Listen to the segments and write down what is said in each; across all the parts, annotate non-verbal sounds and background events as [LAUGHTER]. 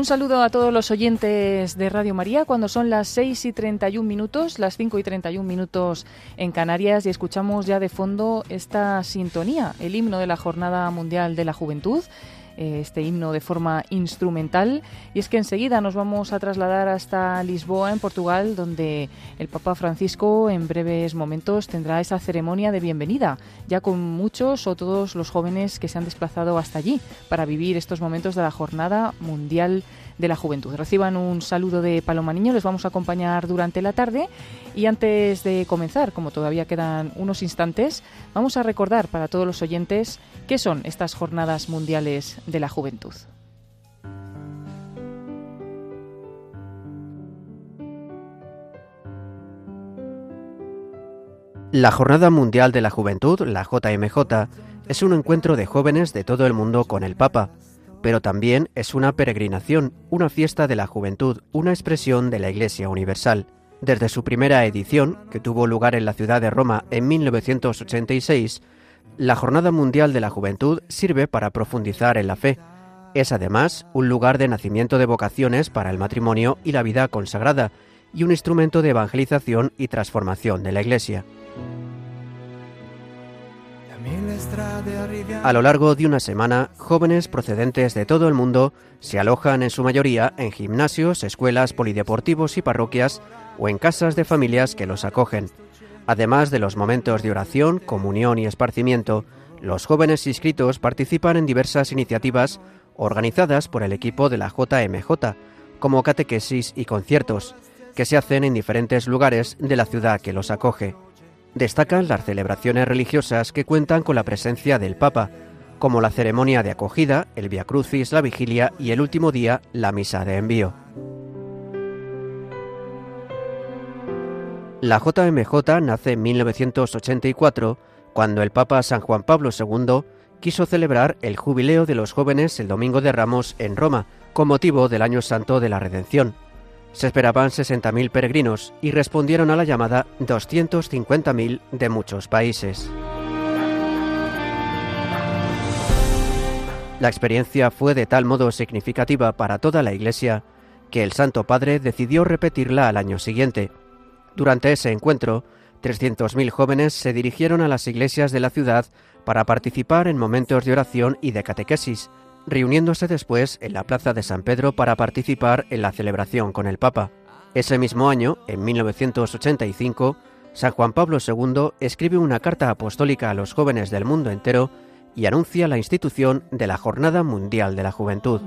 Un saludo a todos los oyentes de Radio María. Cuando son las 6 y 31 minutos, las 5 y 31 minutos en Canarias y escuchamos ya de fondo esta sintonía, el himno de la Jornada Mundial de la Juventud este himno de forma instrumental. Y es que enseguida nos vamos a trasladar hasta Lisboa, en Portugal, donde el Papa Francisco en breves momentos tendrá esa ceremonia de bienvenida, ya con muchos o todos los jóvenes que se han desplazado hasta allí para vivir estos momentos de la Jornada Mundial de la Juventud. Reciban un saludo de Paloma Niño, les vamos a acompañar durante la tarde y antes de comenzar, como todavía quedan unos instantes, vamos a recordar para todos los oyentes qué son estas jornadas mundiales de la juventud. La Jornada Mundial de la Juventud, la JMJ, es un encuentro de jóvenes de todo el mundo con el Papa pero también es una peregrinación, una fiesta de la juventud, una expresión de la Iglesia Universal. Desde su primera edición, que tuvo lugar en la ciudad de Roma en 1986, la Jornada Mundial de la Juventud sirve para profundizar en la fe. Es además un lugar de nacimiento de vocaciones para el matrimonio y la vida consagrada, y un instrumento de evangelización y transformación de la Iglesia. A lo largo de una semana, jóvenes procedentes de todo el mundo se alojan en su mayoría en gimnasios, escuelas, polideportivos y parroquias o en casas de familias que los acogen. Además de los momentos de oración, comunión y esparcimiento, los jóvenes inscritos participan en diversas iniciativas organizadas por el equipo de la JMJ, como catequesis y conciertos, que se hacen en diferentes lugares de la ciudad que los acoge. Destacan las celebraciones religiosas que cuentan con la presencia del Papa, como la ceremonia de acogida, el Via Crucis, la vigilia y el último día, la misa de envío. La JMJ nace en 1984, cuando el Papa San Juan Pablo II quiso celebrar el jubileo de los jóvenes el Domingo de Ramos en Roma, con motivo del Año Santo de la Redención. Se esperaban 60.000 peregrinos y respondieron a la llamada 250.000 de muchos países. La experiencia fue de tal modo significativa para toda la Iglesia que el Santo Padre decidió repetirla al año siguiente. Durante ese encuentro, 300.000 jóvenes se dirigieron a las iglesias de la ciudad para participar en momentos de oración y de catequesis, reuniéndose después en la Plaza de San Pedro para participar en la celebración con el Papa. Ese mismo año, en 1985, San Juan Pablo II escribe una carta apostólica a los jóvenes del mundo entero y anuncia la institución de la Jornada Mundial de la Juventud.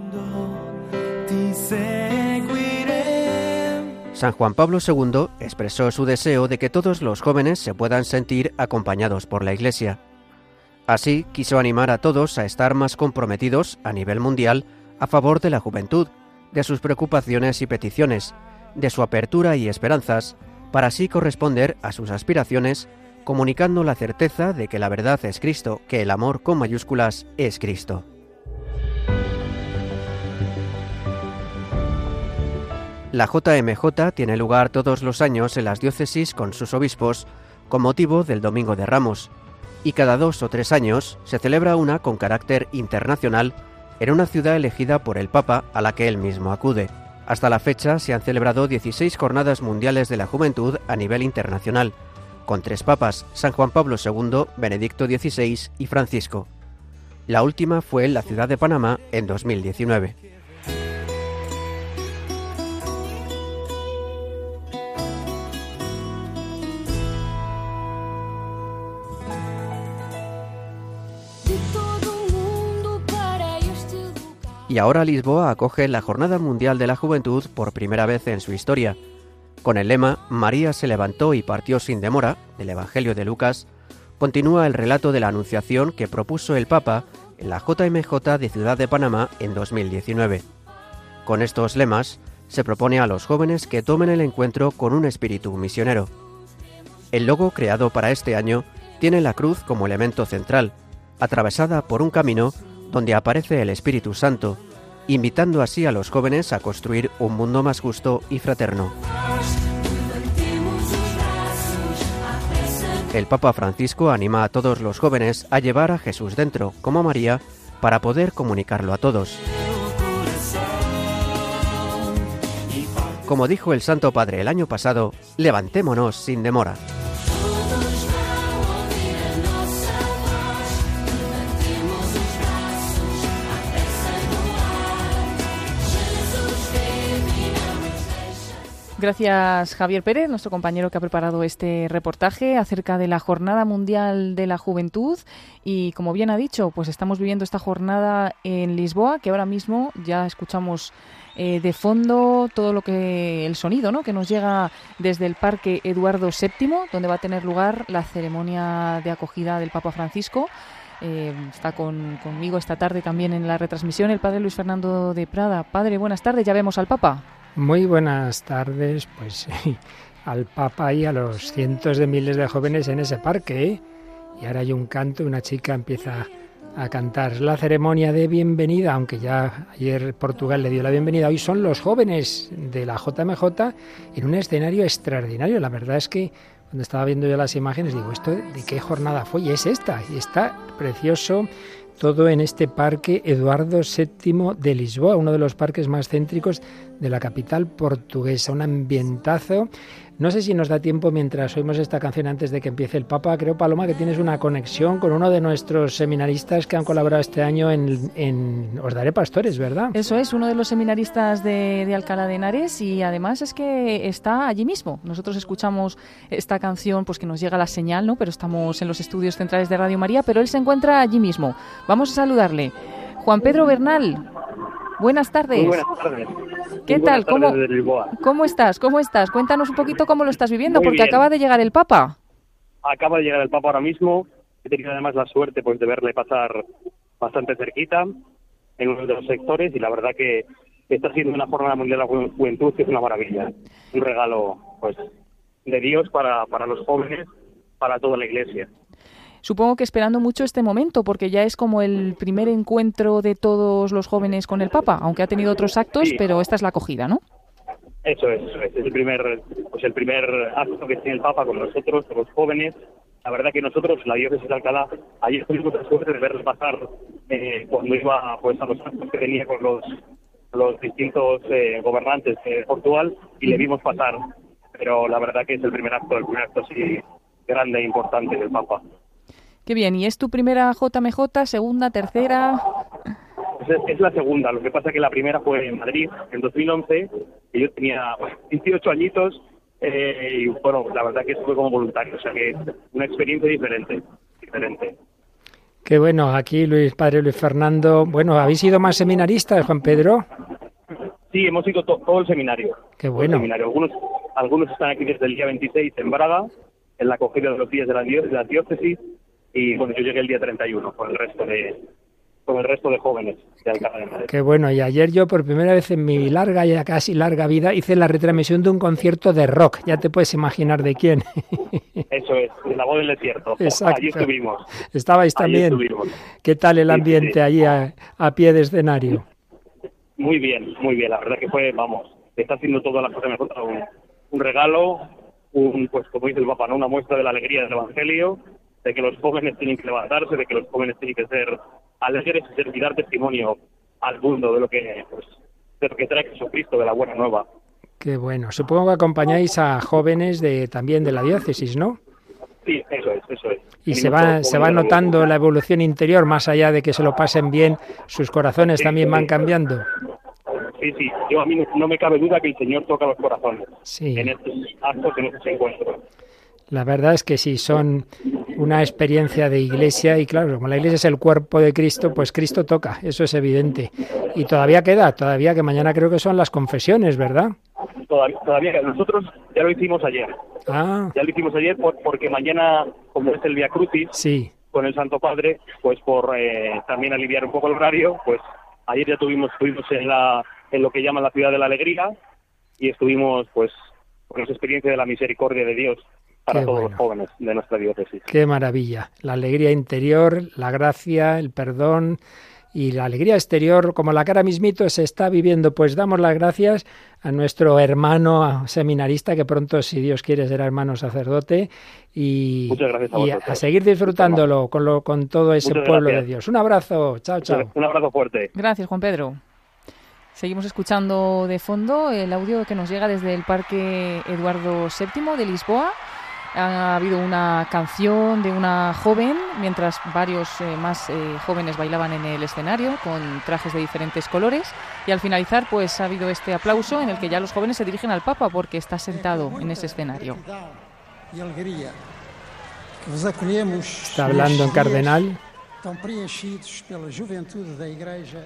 San Juan Pablo II expresó su deseo de que todos los jóvenes se puedan sentir acompañados por la Iglesia. Así quiso animar a todos a estar más comprometidos a nivel mundial a favor de la juventud, de sus preocupaciones y peticiones, de su apertura y esperanzas, para así corresponder a sus aspiraciones, comunicando la certeza de que la verdad es Cristo, que el amor con mayúsculas es Cristo. La JMJ tiene lugar todos los años en las diócesis con sus obispos con motivo del Domingo de Ramos, y cada dos o tres años se celebra una con carácter internacional en una ciudad elegida por el Papa a la que él mismo acude. Hasta la fecha se han celebrado 16 jornadas mundiales de la juventud a nivel internacional, con tres papas, San Juan Pablo II, Benedicto XVI y Francisco. La última fue en la ciudad de Panamá en 2019. Y ahora Lisboa acoge la Jornada Mundial de la Juventud por primera vez en su historia. Con el lema María se levantó y partió sin demora, del Evangelio de Lucas, continúa el relato de la Anunciación que propuso el Papa en la JMJ de Ciudad de Panamá en 2019. Con estos lemas, se propone a los jóvenes que tomen el encuentro con un espíritu misionero. El logo creado para este año tiene la cruz como elemento central, atravesada por un camino donde aparece el Espíritu Santo, invitando así a los jóvenes a construir un mundo más justo y fraterno. El Papa Francisco anima a todos los jóvenes a llevar a Jesús dentro, como María, para poder comunicarlo a todos. como dijo el Santo Padre el año pasado, levantémonos sin demora. Gracias Javier Pérez, nuestro compañero que ha preparado este reportaje acerca de la Jornada Mundial de la Juventud y como bien ha dicho, pues estamos viviendo esta jornada en Lisboa, que ahora mismo ya escuchamos eh, de fondo todo lo que el sonido, ¿no? que nos llega desde el Parque Eduardo VII, donde va a tener lugar la ceremonia de acogida del Papa Francisco. Eh, está conmigo esta tarde también en la retransmisión el padre Luis Fernando de Prada. Padre, buenas tardes, ya vemos al Papa. Muy buenas tardes, pues [LAUGHS] al Papa y a los cientos de miles de jóvenes en ese parque. ¿eh? Y ahora hay un canto, una chica empieza a cantar. La ceremonia de bienvenida, aunque ya ayer Portugal le dio la bienvenida. Hoy son los jóvenes de la JMJ en un escenario extraordinario. La verdad es que cuando estaba viendo yo las imágenes digo, ¿esto de qué jornada fue? Y es esta, y está precioso todo en este parque Eduardo VII de Lisboa, uno de los parques más céntricos de la capital portuguesa. Un ambientazo no sé si nos da tiempo mientras oímos esta canción antes de que empiece el Papa. Creo, Paloma, que tienes una conexión con uno de nuestros seminaristas que han colaborado este año en, Os Daré Pastores, ¿verdad? Eso es, uno de los seminaristas de, Alcalá de Henares y además es que está allí mismo. Nosotros escuchamos esta canción, pues que nos llega la señal, ¿no? Pero estamos en los estudios centrales de Radio María, pero él se encuentra allí mismo. Vamos a saludarle. Juan Pedro Bernal, buenas tardes. buenas tardes. ¿Qué tal? ¿Cómo, ¿Cómo estás? ¿Cómo estás? Cuéntanos un poquito cómo lo estás viviendo, porque acaba de llegar el Papa. Acaba de llegar el Papa ahora mismo. He tenido además la suerte pues de verle pasar bastante cerquita en uno de los sectores y la verdad que está siendo una jornada mundial de la juventud que es una maravilla. Un regalo pues de Dios para, para los jóvenes, para toda la iglesia. Supongo que esperando mucho este momento, porque ya es como el primer encuentro de todos los jóvenes con el Papa, aunque ha tenido otros actos, pero esta es la acogida, ¿no? Eso es, es el primer, pues el primer acto que tiene el Papa con nosotros, con los jóvenes. La verdad que nosotros, la diócesis de Alcalá, ayer tuvimos la suerte de verle pasar eh, cuando iba pues a los actos que tenía con los los distintos eh, gobernantes de Portugal y le vimos pasar. Pero la verdad que es el primer acto, el primer acto así grande e importante del Papa. Qué bien, ¿y es tu primera JMJ, segunda, tercera? Es, la segunda, lo que pasa es que la primera fue en Madrid, en 2011, y yo tenía 18 añitos, eh, y bueno, la verdad que fue como voluntario, o sea que una experiencia diferente, diferente. Qué bueno, aquí Luis, padre Luis Fernando, bueno, ¿habéis sido más seminaristas, Juan Pedro? Sí, hemos ido todo el seminario. Qué bueno. Seminario. Algunos, algunos están aquí desde el día 26 en Braga, en la acogida de los días de la, diócesis, y bueno, yo llegué el día 31 con el resto de con el resto de jóvenes de Alcalá de Madrid. Qué bueno, y ayer yo por primera vez en mi larga, ya casi larga vida, hice la retransmisión de un concierto de rock, ya te puedes imaginar de quién. [LAUGHS] Eso es, de la voz del desierto. Exacto. Allí estuvimos. Estabais también. ¿Qué tal el ambiente allí a, pie de escenario? Muy bien, muy bien, la verdad que fue, vamos, está haciendo todas las cosas mejor, un, un regalo, un, pues como dice el Papa, ¿no? una muestra de la alegría del Evangelio, de que los jóvenes tienen que levantarse, de que los jóvenes tienen que ser alegres y servir dar testimonio al mundo de lo que pues, de lo que trae Jesucristo, de la buena nueva. Qué bueno. Supongo que acompañáis a jóvenes de también de la diócesis, ¿no? Sí, eso es, eso es. Y se va, se va notando la evolución interior, más allá de que se lo pasen bien, sus corazones también van cambiando. Sí, sí, yo a mí no me cabe duda que el Señor toca los corazones en estos actos, en estos encuentros. La verdad es que sí, son una experiencia de iglesia y claro, como la iglesia es el cuerpo de Cristo, pues Cristo toca, eso es evidente. Y todavía queda, todavía que mañana creo que son las confesiones, ¿verdad? Todavía, todavía nosotros ya lo hicimos ayer. Ah. Ya lo hicimos ayer porque mañana, como es el Via Crucis, sí. con el Santo Padre, pues por eh, también aliviar un poco el horario, pues ayer ya tuvimos, estuvimos en, la, en lo que llaman la ciudad de la alegría y estuvimos pues con esa experiencia de la misericordia de Dios para todos los jóvenes de nuestra diócesis. Qué maravilla. La alegría interior, la gracia, el perdón y la alegría exterior, como la cara mismito se está viviendo. Pues damos las gracias a nuestro hermano seminarista, que pronto, si Dios quiere, será hermano sacerdote, y, a, seguir disfrutándolo con, lo, con todo ese pueblo de Dios. Un abrazo, chao, chao. Un abrazo fuerte. Gracias, Juan Pedro. Seguimos escuchando de fondo el audio que nos llega desde el Parque Eduardo VII de Lisboa. Ha habido una canción de una joven, mientras varios eh, más eh, jóvenes bailaban en el escenario con trajes de diferentes colores. Y al finalizar, pues ha habido este aplauso en el que ya los jóvenes se dirigen al Papa porque está sentado en ese escenario. Está hablando en cardenal,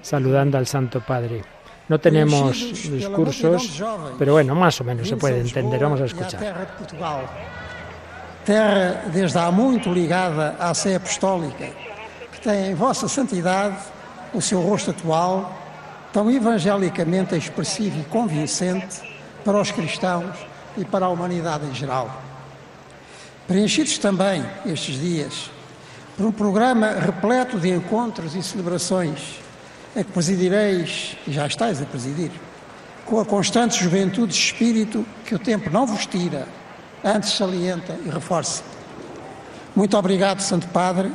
saludando al Santo Padre. No tenemos discursos, pero bueno, más o menos se puede entender. Vamos a escuchar. Terra desde há muito ligada à Sé Apostólica, que tem em vossa santidade o seu rosto atual, tão evangelicamente expressivo e convincente para os cristãos e para a humanidade em geral. Preenchidos também estes dias por um programa repleto de encontros e celebrações, a que presidireis, e já estáis a presidir, com a constante juventude de espírito que o tempo não vos tira antes salienta e reforça. Muito obrigado, Santo Padre,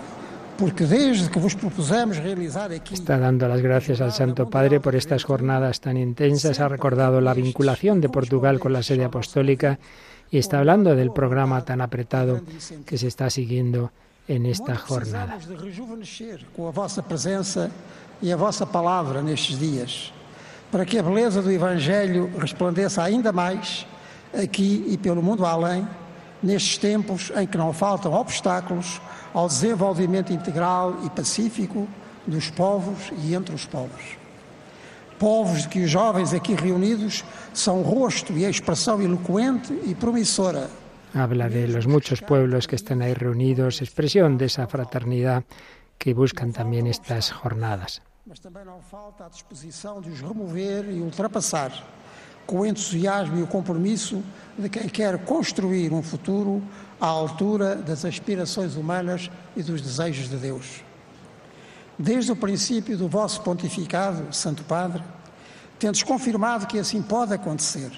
porque desde que vos propusemos realizar aquí. Está dando las gracias al Santo Padre por estas jornadas tan intensas. Ha recordado la vinculación de Portugal con la sede apostólica y está hablando del programa tan apretado que se está siguiendo en esta jornada. de rejuvenescer com a vossa presença e a vossa palavra nestes dias, para que a beleza do Evangelho resplandeça ainda mais aqui e pelo mundo além, nestes tempos em que não faltam obstáculos ao desenvolvimento integral e pacífico dos povos e entre os povos. Povos de que os jovens aqui reunidos são rosto e expressão eloquente e promissora. Habla de los muchos pueblos que están ahí reunidos, expresión de esa fraternidad que buscan también estas jornadas. Mas também não falta a disposição de os remover e ultrapassar com o entusiasmo e o compromisso de quem quer construir um futuro à altura das aspirações humanas e dos desejos de Deus. Desde o princípio do vosso pontificado, Santo Padre, tendes confirmado que assim pode acontecer,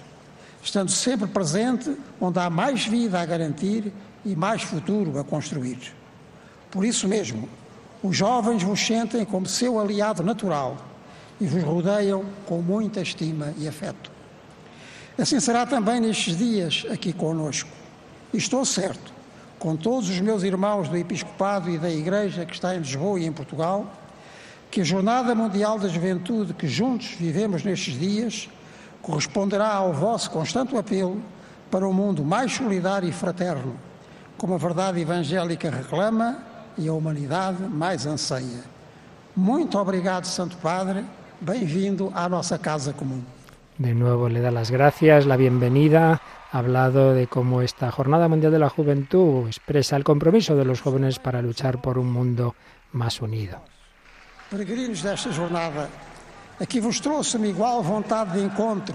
estando sempre presente onde há mais vida a garantir e mais futuro a construir. Por isso mesmo, os jovens vos sentem como seu aliado natural e vos rodeiam com muita estima e afeto. Assim será também nestes dias aqui conosco. Estou certo, com todos os meus irmãos do Episcopado e da Igreja que está em Lisboa e em Portugal, que a Jornada Mundial da Juventude que juntos vivemos nestes dias corresponderá ao vosso constante apelo para um mundo mais solidário e fraterno, como a verdade evangélica reclama e a humanidade mais anseia. Muito obrigado, Santo Padre. Bem-vindo à nossa casa comum. De nuevo le da las gracias, la bienvenida. Ha hablado de cómo esta Jornada Mundial de la Juventud expresa el compromiso de los jóvenes para luchar por un mundo más unido. Peregrinos desta jornada, aqui vos trouxe-me igual vontade de encontro,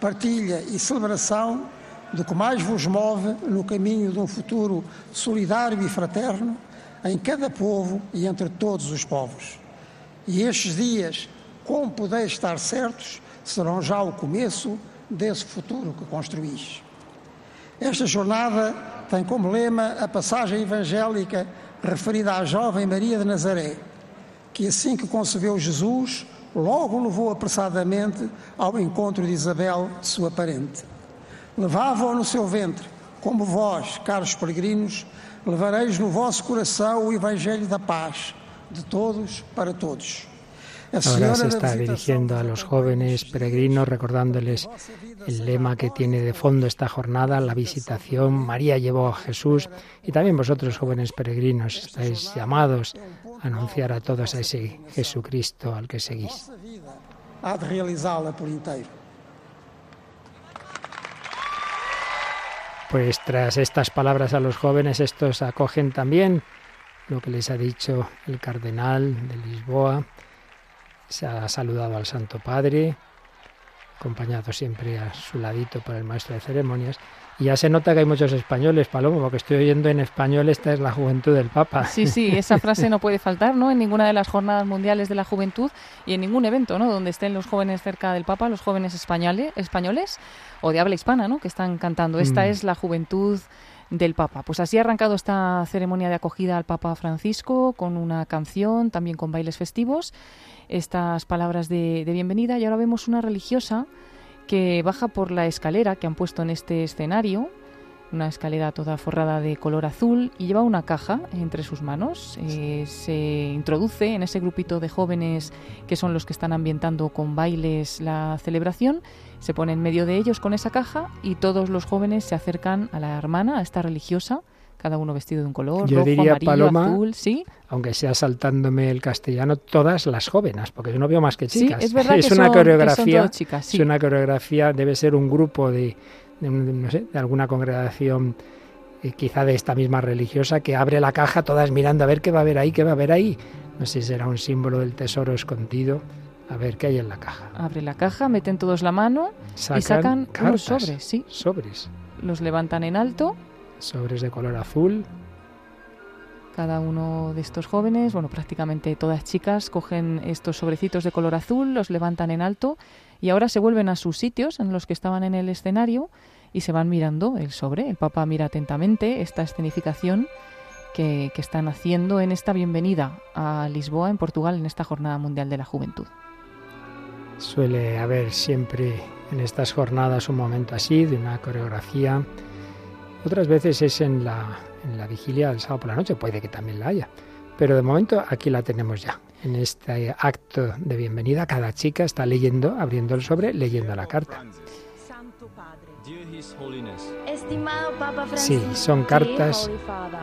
partilha e celebração do que mais vos move no caminho de um futuro solidário e fraterno em cada povo e entre todos os povos. E estes dias, como podeis estar certos, serão já o começo desse futuro que construís. Esta jornada tem como lema a passagem evangélica referida à jovem Maria de Nazaré, que assim que concebeu Jesus, logo levou apressadamente ao encontro de Isabel, sua parente. Levava-o no seu ventre, como vós, caros peregrinos, levareis no vosso coração o Evangelho da paz, de todos para todos. Ahora se está dirigiendo a los jóvenes peregrinos recordándoles el lema que tiene de fondo esta jornada, la visitación. María llevó a Jesús y también vosotros jóvenes peregrinos estáis llamados a anunciar a todos a ese Jesucristo al que seguís. Pues tras estas palabras a los jóvenes, estos acogen también lo que les ha dicho el cardenal de Lisboa. Se ha saludado al Santo Padre, acompañado siempre a su ladito por el maestro de ceremonias. Y ya se nota que hay muchos españoles, Paloma, porque estoy oyendo en español, esta es la juventud del Papa. Sí, sí, [LAUGHS] esa frase no puede faltar, ¿no? En ninguna de las jornadas mundiales de la juventud y en ningún evento, ¿no? Donde estén los jóvenes cerca del Papa, los jóvenes españoles, españoles o de habla hispana, ¿no? Que están cantando. Esta Mm. es la juventud del Papa. Pues así ha arrancado esta ceremonia de acogida al Papa Francisco con una canción, también con bailes festivos, estas palabras de, de bienvenida y ahora vemos una religiosa que baja por la escalera que han puesto en este escenario una escalera toda forrada de color azul y lleva una caja entre sus manos. Eh, se introduce en ese grupito de jóvenes que son los que están ambientando con bailes la celebración. Se pone en medio de ellos con esa caja y todos los jóvenes se acercan a la hermana, a esta religiosa, cada uno vestido de un color, Yo rojo, diría, amarillo, Paloma, azul, sí. aunque sea saltándome el castellano, todas las jóvenes, porque yo no veo más que Sí, chicas. es verdad [LAUGHS] que una son- que son coreografía, todas chicas, sí. es una coreografía, debe ser un grupo de, de un- no sé, de alguna congregación eh, quizá de esta misma religiosa que abre la caja todas mirando a ver qué va a haber ahí, qué va a haber ahí. No sé si será un símbolo del tesoro escondido. A ver qué hay en la caja. Abre la caja, meten todos la mano y sacan unos cartas, sobres, sí. Sobres. Los levantan en alto Sobres de color azul. Cada uno de estos jóvenes, bueno, prácticamente todas chicas, cogen estos sobrecitos de color azul, los levantan en alto y ahora se vuelven a sus sitios en los que estaban en el escenario y se van mirando el sobre. El Papa mira atentamente esta escenificación que, que están haciendo en esta bienvenida a Lisboa, en Portugal, en esta Jornada Mundial de la Juventud. Suele haber siempre en estas jornadas un momento así, de una coreografía. Otras veces es en la, en la vigilia del sábado por la noche, puede que también la haya. Pero de momento aquí la tenemos ya. En este acto de bienvenida, cada chica está leyendo, abriendo el sobre, leyendo la carta. Estimado Papa Sí, son cartas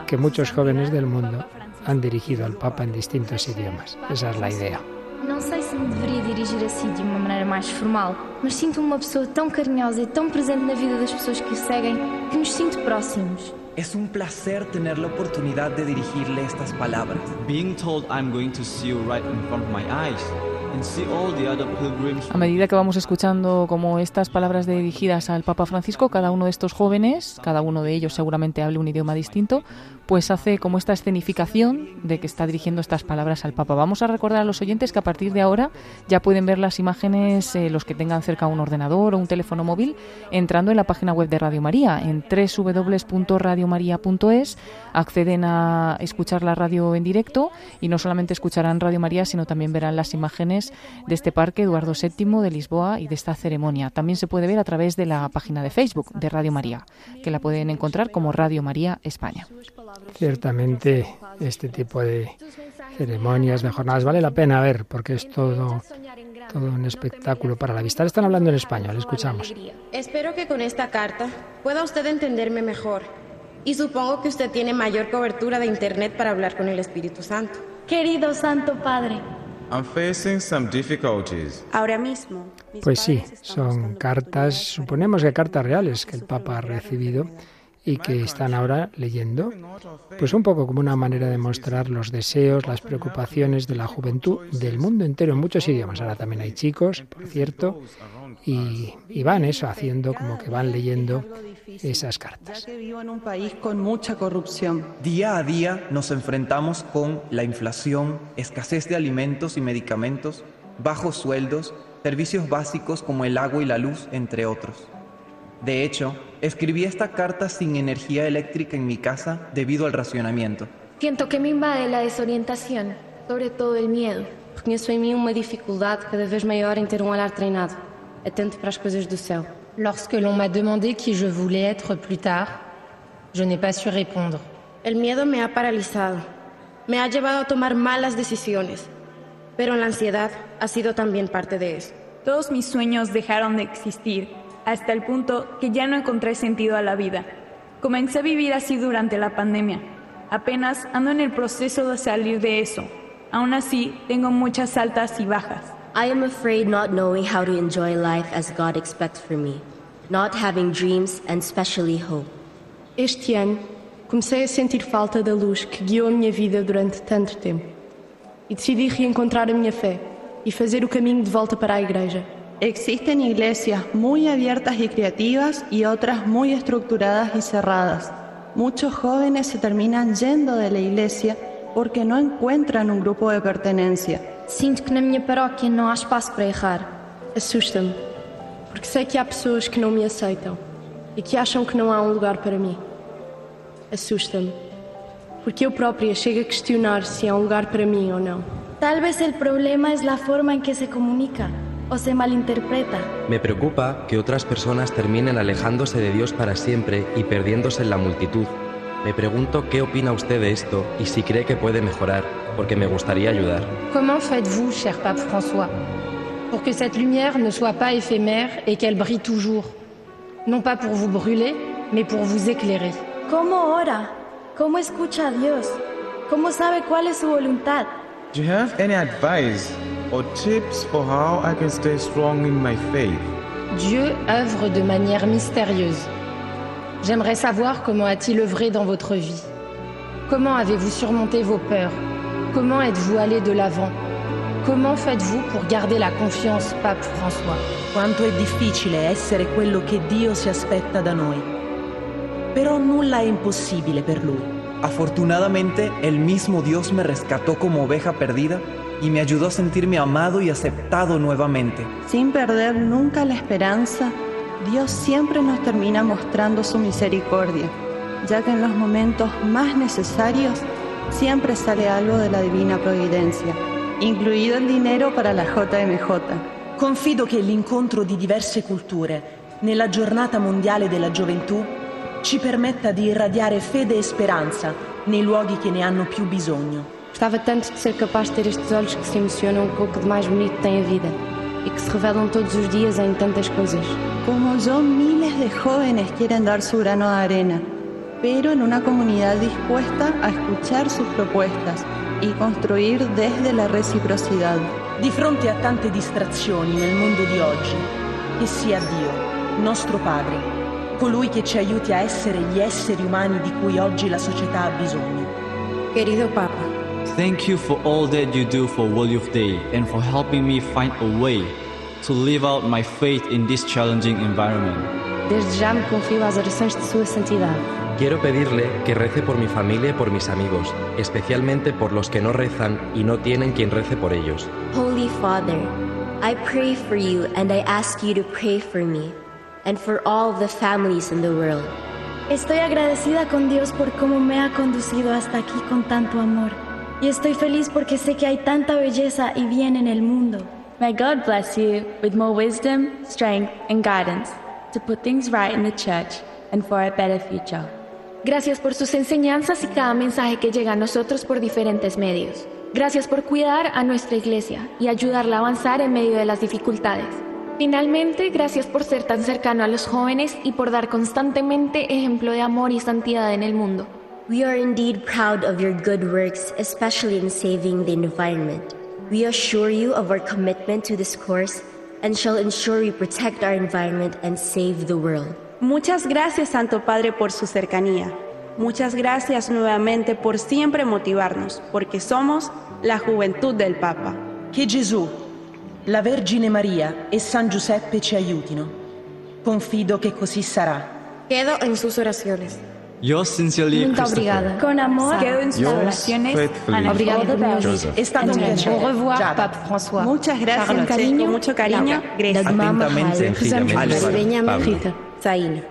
que muchos jóvenes del mundo han dirigido al Papa en distintos idiomas. Esa es la idea. Não sei se me deveria dirigir assim de uma maneira mais formal, mas sinto uma pessoa tão carinhosa e tão presente na vida das pessoas que o seguem que nos sinto próximos. Es un placer tener la oportunidad de dirigirle estas palabras. Being told I'm going to see you right in front of my eyes A medida que vamos escuchando como estas palabras dirigidas al Papa Francisco, cada uno de estos jóvenes, cada uno de ellos seguramente hable un idioma distinto, pues hace como esta escenificación de que está dirigiendo estas palabras al Papa. Vamos a recordar a los oyentes que a partir de ahora ya pueden ver las imágenes eh, los que tengan cerca un ordenador o un teléfono móvil entrando en la página web de Radio María en www.radiomaria.es acceden a escuchar la radio en directo y no solamente escucharán Radio María sino también verán las imágenes de este parque Eduardo VII de Lisboa y de esta ceremonia. También se puede ver a través de la página de Facebook de Radio María, que la pueden encontrar como Radio María España. Ciertamente este tipo de ceremonias, de jornadas, vale la pena ver porque es todo, todo un espectáculo para la vista. Ahora Están hablando en español, escuchamos. Espero que con esta carta pueda usted entenderme mejor. Y supongo que usted tiene mayor cobertura de Internet para hablar con el Espíritu Santo. Querido Santo Padre, I'm facing some difficulties. Ahora mismo. mis Pues sí, son cartas, suponemos que cartas reales que el Papa ha recibido y que están ahora leyendo, pues un poco como una manera de mostrar los deseos, las preocupaciones de la juventud del mundo entero en muchos idiomas. Ahora también hay chicos, por cierto, y, y van eso, haciendo como que van leyendo esas cartas. que vivo en un país con mucha corrupción. Día a día nos enfrentamos con la inflación, escasez de alimentos y medicamentos, bajos sueldos, servicios básicos como el agua y la luz, entre otros. De hecho, escribí esta carta sin energía eléctrica en mi casa debido al racionamiento. siento que me invade la desorientación, sobre todo el miedo. Reconheço em mim uma dificuldade cada vez maior em ter um olhar treinado, atento para as coisas do céu. Lorsque l'on m'a demandé qui je voulais être plus tard, je n'ai pas su répondre. El miedo me ha paralizado, me ha llevado a tomar malas decisiones, pero la ansiedad ha sido también parte de eso. Todos mis sueños dejaron de existir hasta el punto que ya no encontré sentido a la vida. Comencé a vivir así durante la pandemia. Apenas ando en el proceso de salir de eso. Aún así, tengo muchas altas y bajas. I am afraid not knowing how to enjoy life as God expects for me, not having dreams and especially hope. Este ano, comecei a sentir falta da luz que guiou a minha vida durante tanto tempo. E decidi reencontrar a minha fé e fazer o caminho de volta para a igreja. Existen iglesias muy abiertas y creativas y otras muy estructuradas y cerradas. Muchos jóvenes se terminan yendo de la iglesia porque no encuentran un grupo de pertenencia. Sinto que na minha paróquia não há espaço para errar. Assusta-me, porque sei que há pessoas que não me aceitam e que acham que não há um lugar para mim. assusta-me. Porque eu própria chego a questionar se há um lugar para mim ou não. Tal vez el problema es la forma en que se comunica o se malinterpreta. Me preocupa que otras personas terminen alejándose de Dios para siempre y perdiéndose en la multitud. Me pregunto qué opina usted de esto y si cree que puede mejorar, porque me gustaría ayudar. Comment faites-vous, cher pape François, pour que cette lumière ne soit pas éphémère et qu'elle brille toujours? Non pas pour vous brûler, mais pour vous éclairer. ¿Cómo ora? ¿Cómo escucha a Dios? ¿Cómo sabe cuál es su voluntad? Do you have any advice or tips for how I can stay strong in my faith? Dieu œuvre de manière mystérieuse. J'aimerais savoir comment a-t-il œuvré dans votre vie. Comment avez-vous surmonté vos peurs? Comment êtes-vous allé de l'avant Comment faites-vous pour garder la confiance, Pape François Quanto è difficile essere quello che Dio si aspetta da noi. Però nulla è impossibile per Lui. Afortunadamente, el mismo Dios me rescató como oveja perdida y me ayudó a sentirme amado y aceptado nuevamente. Sin perder nunca la esperanza, Dios siempre nos termina mostrando su misericordia, ya que en los momentos más necesarios siempre sale algo de la divina providencia, incluido el dinero para la JMJ. Confido che l'incontro di diverse culture nella giornata mondiale della gioventù ci permetta di irradiare fede e speranza nei luoghi che ne hanno più bisogno. Gostava tanto de ser capaz de ter estes olhos que se emocionam com o que de mais bonito tem a vida e que se revelam todos os dias em tantas coisas. Como yo, miles de jóvenes quieren dar su grano de arena, pero en una comunidad dispuesta a escuchar sus propuestas y construir desde la reciprocidad. Di fronte a tante distrazioni nel mondo di oggi, che sia Dio, nostro Padre, colui che ci aiuti a essere gli esseri umani di cui oggi la società ha bisogno. Querido Papa, Thank you for all that you do for World Youth Day and for helping me find a way to live out my faith in this challenging environment. desde já me confio às orações de Sua Santidade. Quiero pedirle que rece por mi familia y por mis amigos, especialmente por los que no rezan y no tienen quien rece por ellos. Holy Father, I pray for you and I ask you to pray for me and for all the families in the world. Estoy agradecida con Dios por cómo me ha conducido hasta aquí con tanto amor. Y estoy feliz porque sé que hay tanta belleza y bien en el mundo. May God bless you with more wisdom, strength, and guidance to put things right in the church and for a better future. Gracias por sus enseñanzas y cada mensaje que llega a nosotros por diferentes medios. Gracias por cuidar a nuestra iglesia y ayudarla a avanzar en medio de las dificultades. Finalmente, gracias por ser tan cercano a los jóvenes y por dar constantemente ejemplo de amor y santidad en el mundo. We are indeed proud of your good works, especially in saving the environment. We assure you of our commitment to this course and shall ensure we protect our environment and save the world. Muchas gracias, Santo Padre, por su cercanía. Muchas gracias nuevamente por siempre motivarnos, porque somos la juventud del Papa. Che Gesù, la Vergine Maria e San Giuseppe ci aiutino. Confido che così sarà. Quedo en sus oraciones. Yours sincerely, Muito obrigada. Con amor. Quedo en sus oraciones. Joseph. Un piacere. Au revoir. Pape François. Muchas gracias, Charlotte. cariño, con mucho cariño, Grecia. Atentamente. Rita, Zaina.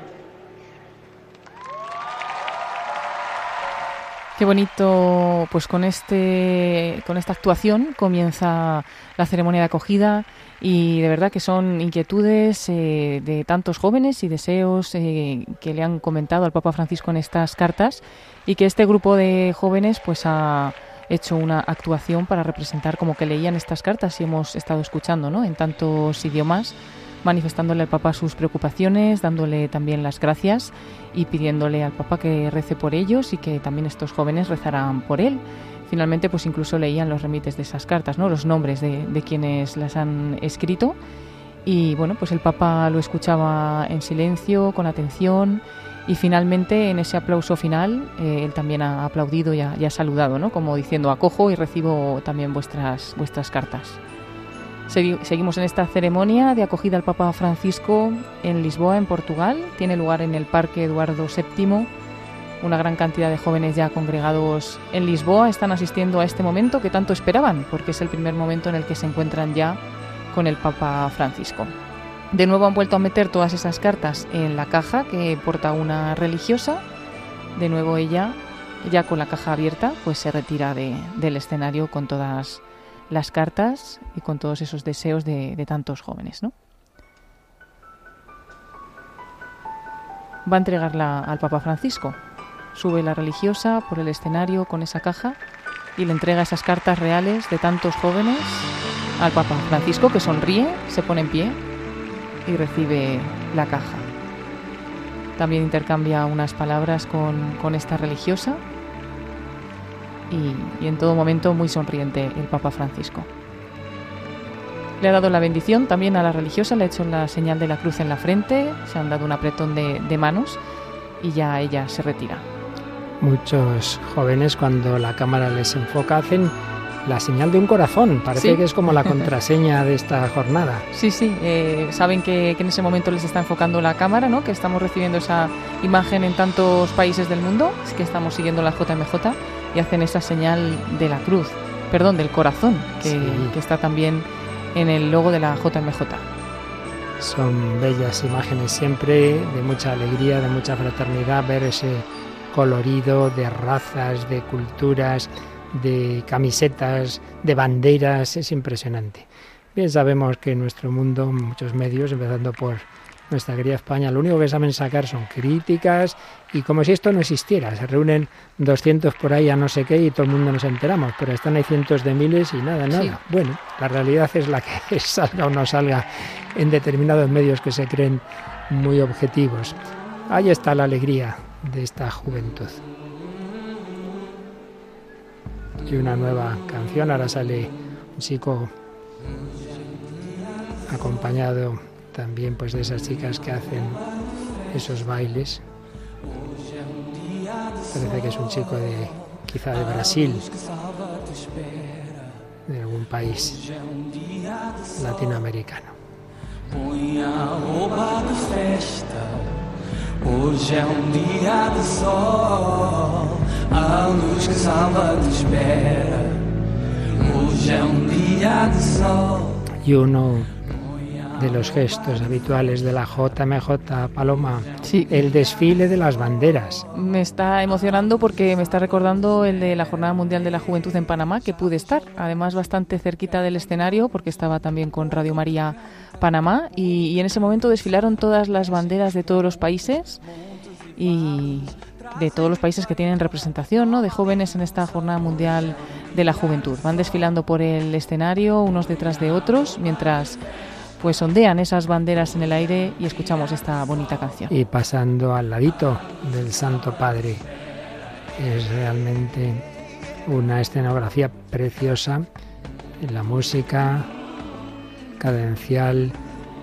Qué bonito, pues con este, con esta actuación comienza la ceremonia de acogida y de verdad que son inquietudes eh, de tantos jóvenes y deseos eh, que le han comentado al Papa Francisco en estas cartas y que este grupo de jóvenes pues ha hecho una actuación para representar como que leían estas cartas y hemos estado escuchando, ¿no? En tantos idiomas manifestándole al Papa sus preocupaciones, dándole también las gracias y pidiéndole al Papa que rece por ellos y que también estos jóvenes rezarán por él. Finalmente, pues incluso leían los remites de esas cartas, ¿no? Los nombres de, quienes las han escrito. Y bueno, pues el Papa lo escuchaba en silencio, con atención, y finalmente en ese aplauso final eh, él también ha aplaudido y ha, y ha saludado, ¿no? Como diciendo acojo y recibo también vuestras vuestras cartas. Segui- Seguimos en esta ceremonia de acogida al Papa Francisco en Lisboa, en Portugal. Tiene lugar en el Parque Eduardo VII. Una gran cantidad de jóvenes ya congregados en Lisboa están asistiendo a este momento que tanto esperaban, porque es el primer momento en el que se encuentran ya con el Papa Francisco. De nuevo han vuelto a meter todas esas cartas en la caja que porta una religiosa de nuevo ella, ya con la caja abierta, pues se retira del escenario con todas las cartas y con todos esos deseos de, tantos jóvenes, ¿no? Va a entregarla al Papa Francisco. Sube la religiosa por el escenario con esa caja y le entrega esas cartas reales de tantos jóvenes al Papa Francisco, que sonríe, se pone en pie y recibe la caja. También intercambia unas palabras con, esta religiosa y, y en todo momento muy sonriente el Papa Francisco. Le ha dado la bendición también a la religiosa, le ha hecho la señal de la cruz en la frente, se han dado un apretón de, manos y ya ella se retira. Muchos jóvenes cuando la cámara les enfoca hacen la señal de un corazón. Parece que es como la [LAUGHS] contraseña de esta jornada. Sí, sí. Eh, saben que, que, en ese momento les está enfocando la cámara, ¿no? Que estamos recibiendo esa imagen en tantos países del mundo. Es que estamos siguiendo la JMJ y hacen esa señal de la cruz, perdón, del corazón, que, que está también en el logo de la JMJ. Son bellas imágenes siempre, de mucha alegría, de mucha fraternidad, ver ese colorido de razas, de culturas, de camisetas, de banderas, es impresionante. Bien sabemos que en nuestro mundo, muchos medios, empezando por nuestra querida España, lo único que saben sacar son críticas y como si esto no existiera. Se reúnen 200 por ahí a no sé qué y todo el mundo nos enteramos, pero están ahí cientos de miles y nada, nada. Bueno, la realidad es la que [LAUGHS] salga o no salga en determinados medios que se creen muy objetivos. Ahí está la alegría de esta juventud. Y una nueva canción, ahora sale un chico acompañado también pues de esas chicas que hacen esos bailes. Parece que es un chico de quizá de Brasil, de algún país latinoamericano. Hoje é um dia de sol, a luz que salva te espera. Hoje é um dia de sol. E uno de los gestos habituales de la JMJ Paloma, sí. el desfile de las banderas. Me está emocionando porque me está recordando el de la Jornada Mundial de la Juventud en Panamá, que pude estar, además bastante cerquita del escenario, porque estaba también con Radio María Panamá, y, y en ese momento desfilaron todas las banderas de todos los países y de todos los países que tienen representación ¿no? de jóvenes en esta Jornada Mundial de la Juventud. Van desfilando por el escenario unos detrás de otros, mientras pues ondean esas banderas en el aire y escuchamos esta bonita canción. Y pasando al ladito del Santo Padre, es realmente una escenografía preciosa, la música cadencial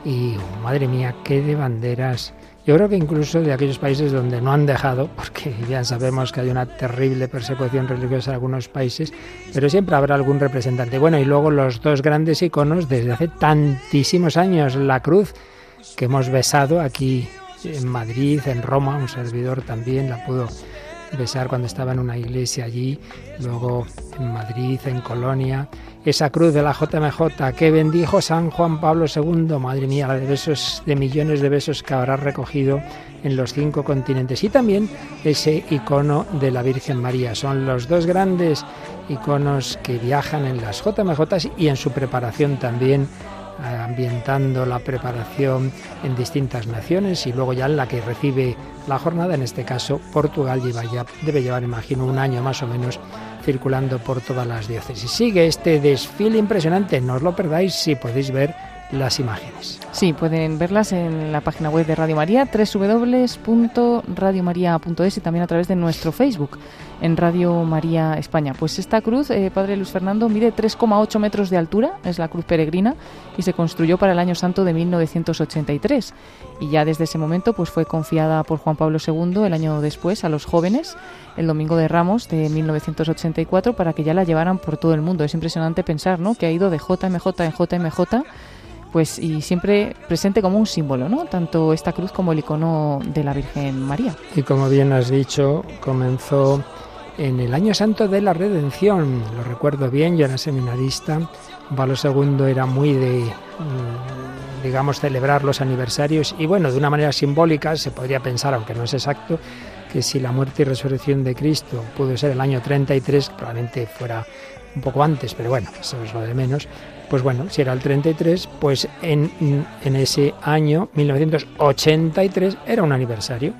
y, madre mía, qué de banderas yo creo que incluso de aquellos países donde no han dejado, porque ya sabemos que hay una terrible persecución religiosa en algunos países, pero siempre habrá algún representante. Bueno, y luego los dos grandes iconos desde hace tantísimos años, la cruz que hemos besado aquí en Madrid, en Roma, un servidor también la pudo besar cuando estaba en una iglesia allí, luego en Madrid, en Colonia, esa cruz de la JMJ que bendijo San Juan Pablo II, madre mía, la de besos, de millones de besos que habrá recogido en los cinco continentes. Y también ese icono de la Virgen María. Son los dos grandes iconos que viajan en las JMJ y en su preparación también ambientando la preparación en distintas naciones y luego ya en la que recibe la jornada, en este caso Portugal lleva ya, debe llevar imagino un año más o menos circulando por todas las diócesis. Sigue este desfile impresionante, no os lo perdáis si podéis ver las imágenes. Sí, pueden verlas en la página web de Radio María, www.radiomaria.es y también a través de nuestro Facebook en Radio María España. Pues esta cruz, eh, Padre Luis Fernando, mide 3,8 metros de altura, es la cruz peregrina y se construyó para el año santo de 1983. Y ya desde ese momento pues fue confiada por Juan Pablo II el año después a los jóvenes, el Domingo de Ramos de 1984, para que ya la llevaran por todo el mundo. Es impresionante pensar ¿no? que ha ido de JMJ en JMJ pues y siempre presente como un símbolo, ¿no? Tanto esta cruz como el icono de la Virgen María. Y como bien has dicho, comenzó en el año santo de la redención. Lo recuerdo bien, yo era seminarista. Pablo II era muy de, mm, digamos, celebrar los aniversarios y bueno, de una manera simbólica se podría pensar, aunque no es exacto, que si la muerte y resurrección de Cristo pudo ser el año 33, probablemente fuera un poco antes, pero bueno, eso es lo de menos. Pues bueno, si era el 33, pues en, en ese año, 1983, era un aniversario,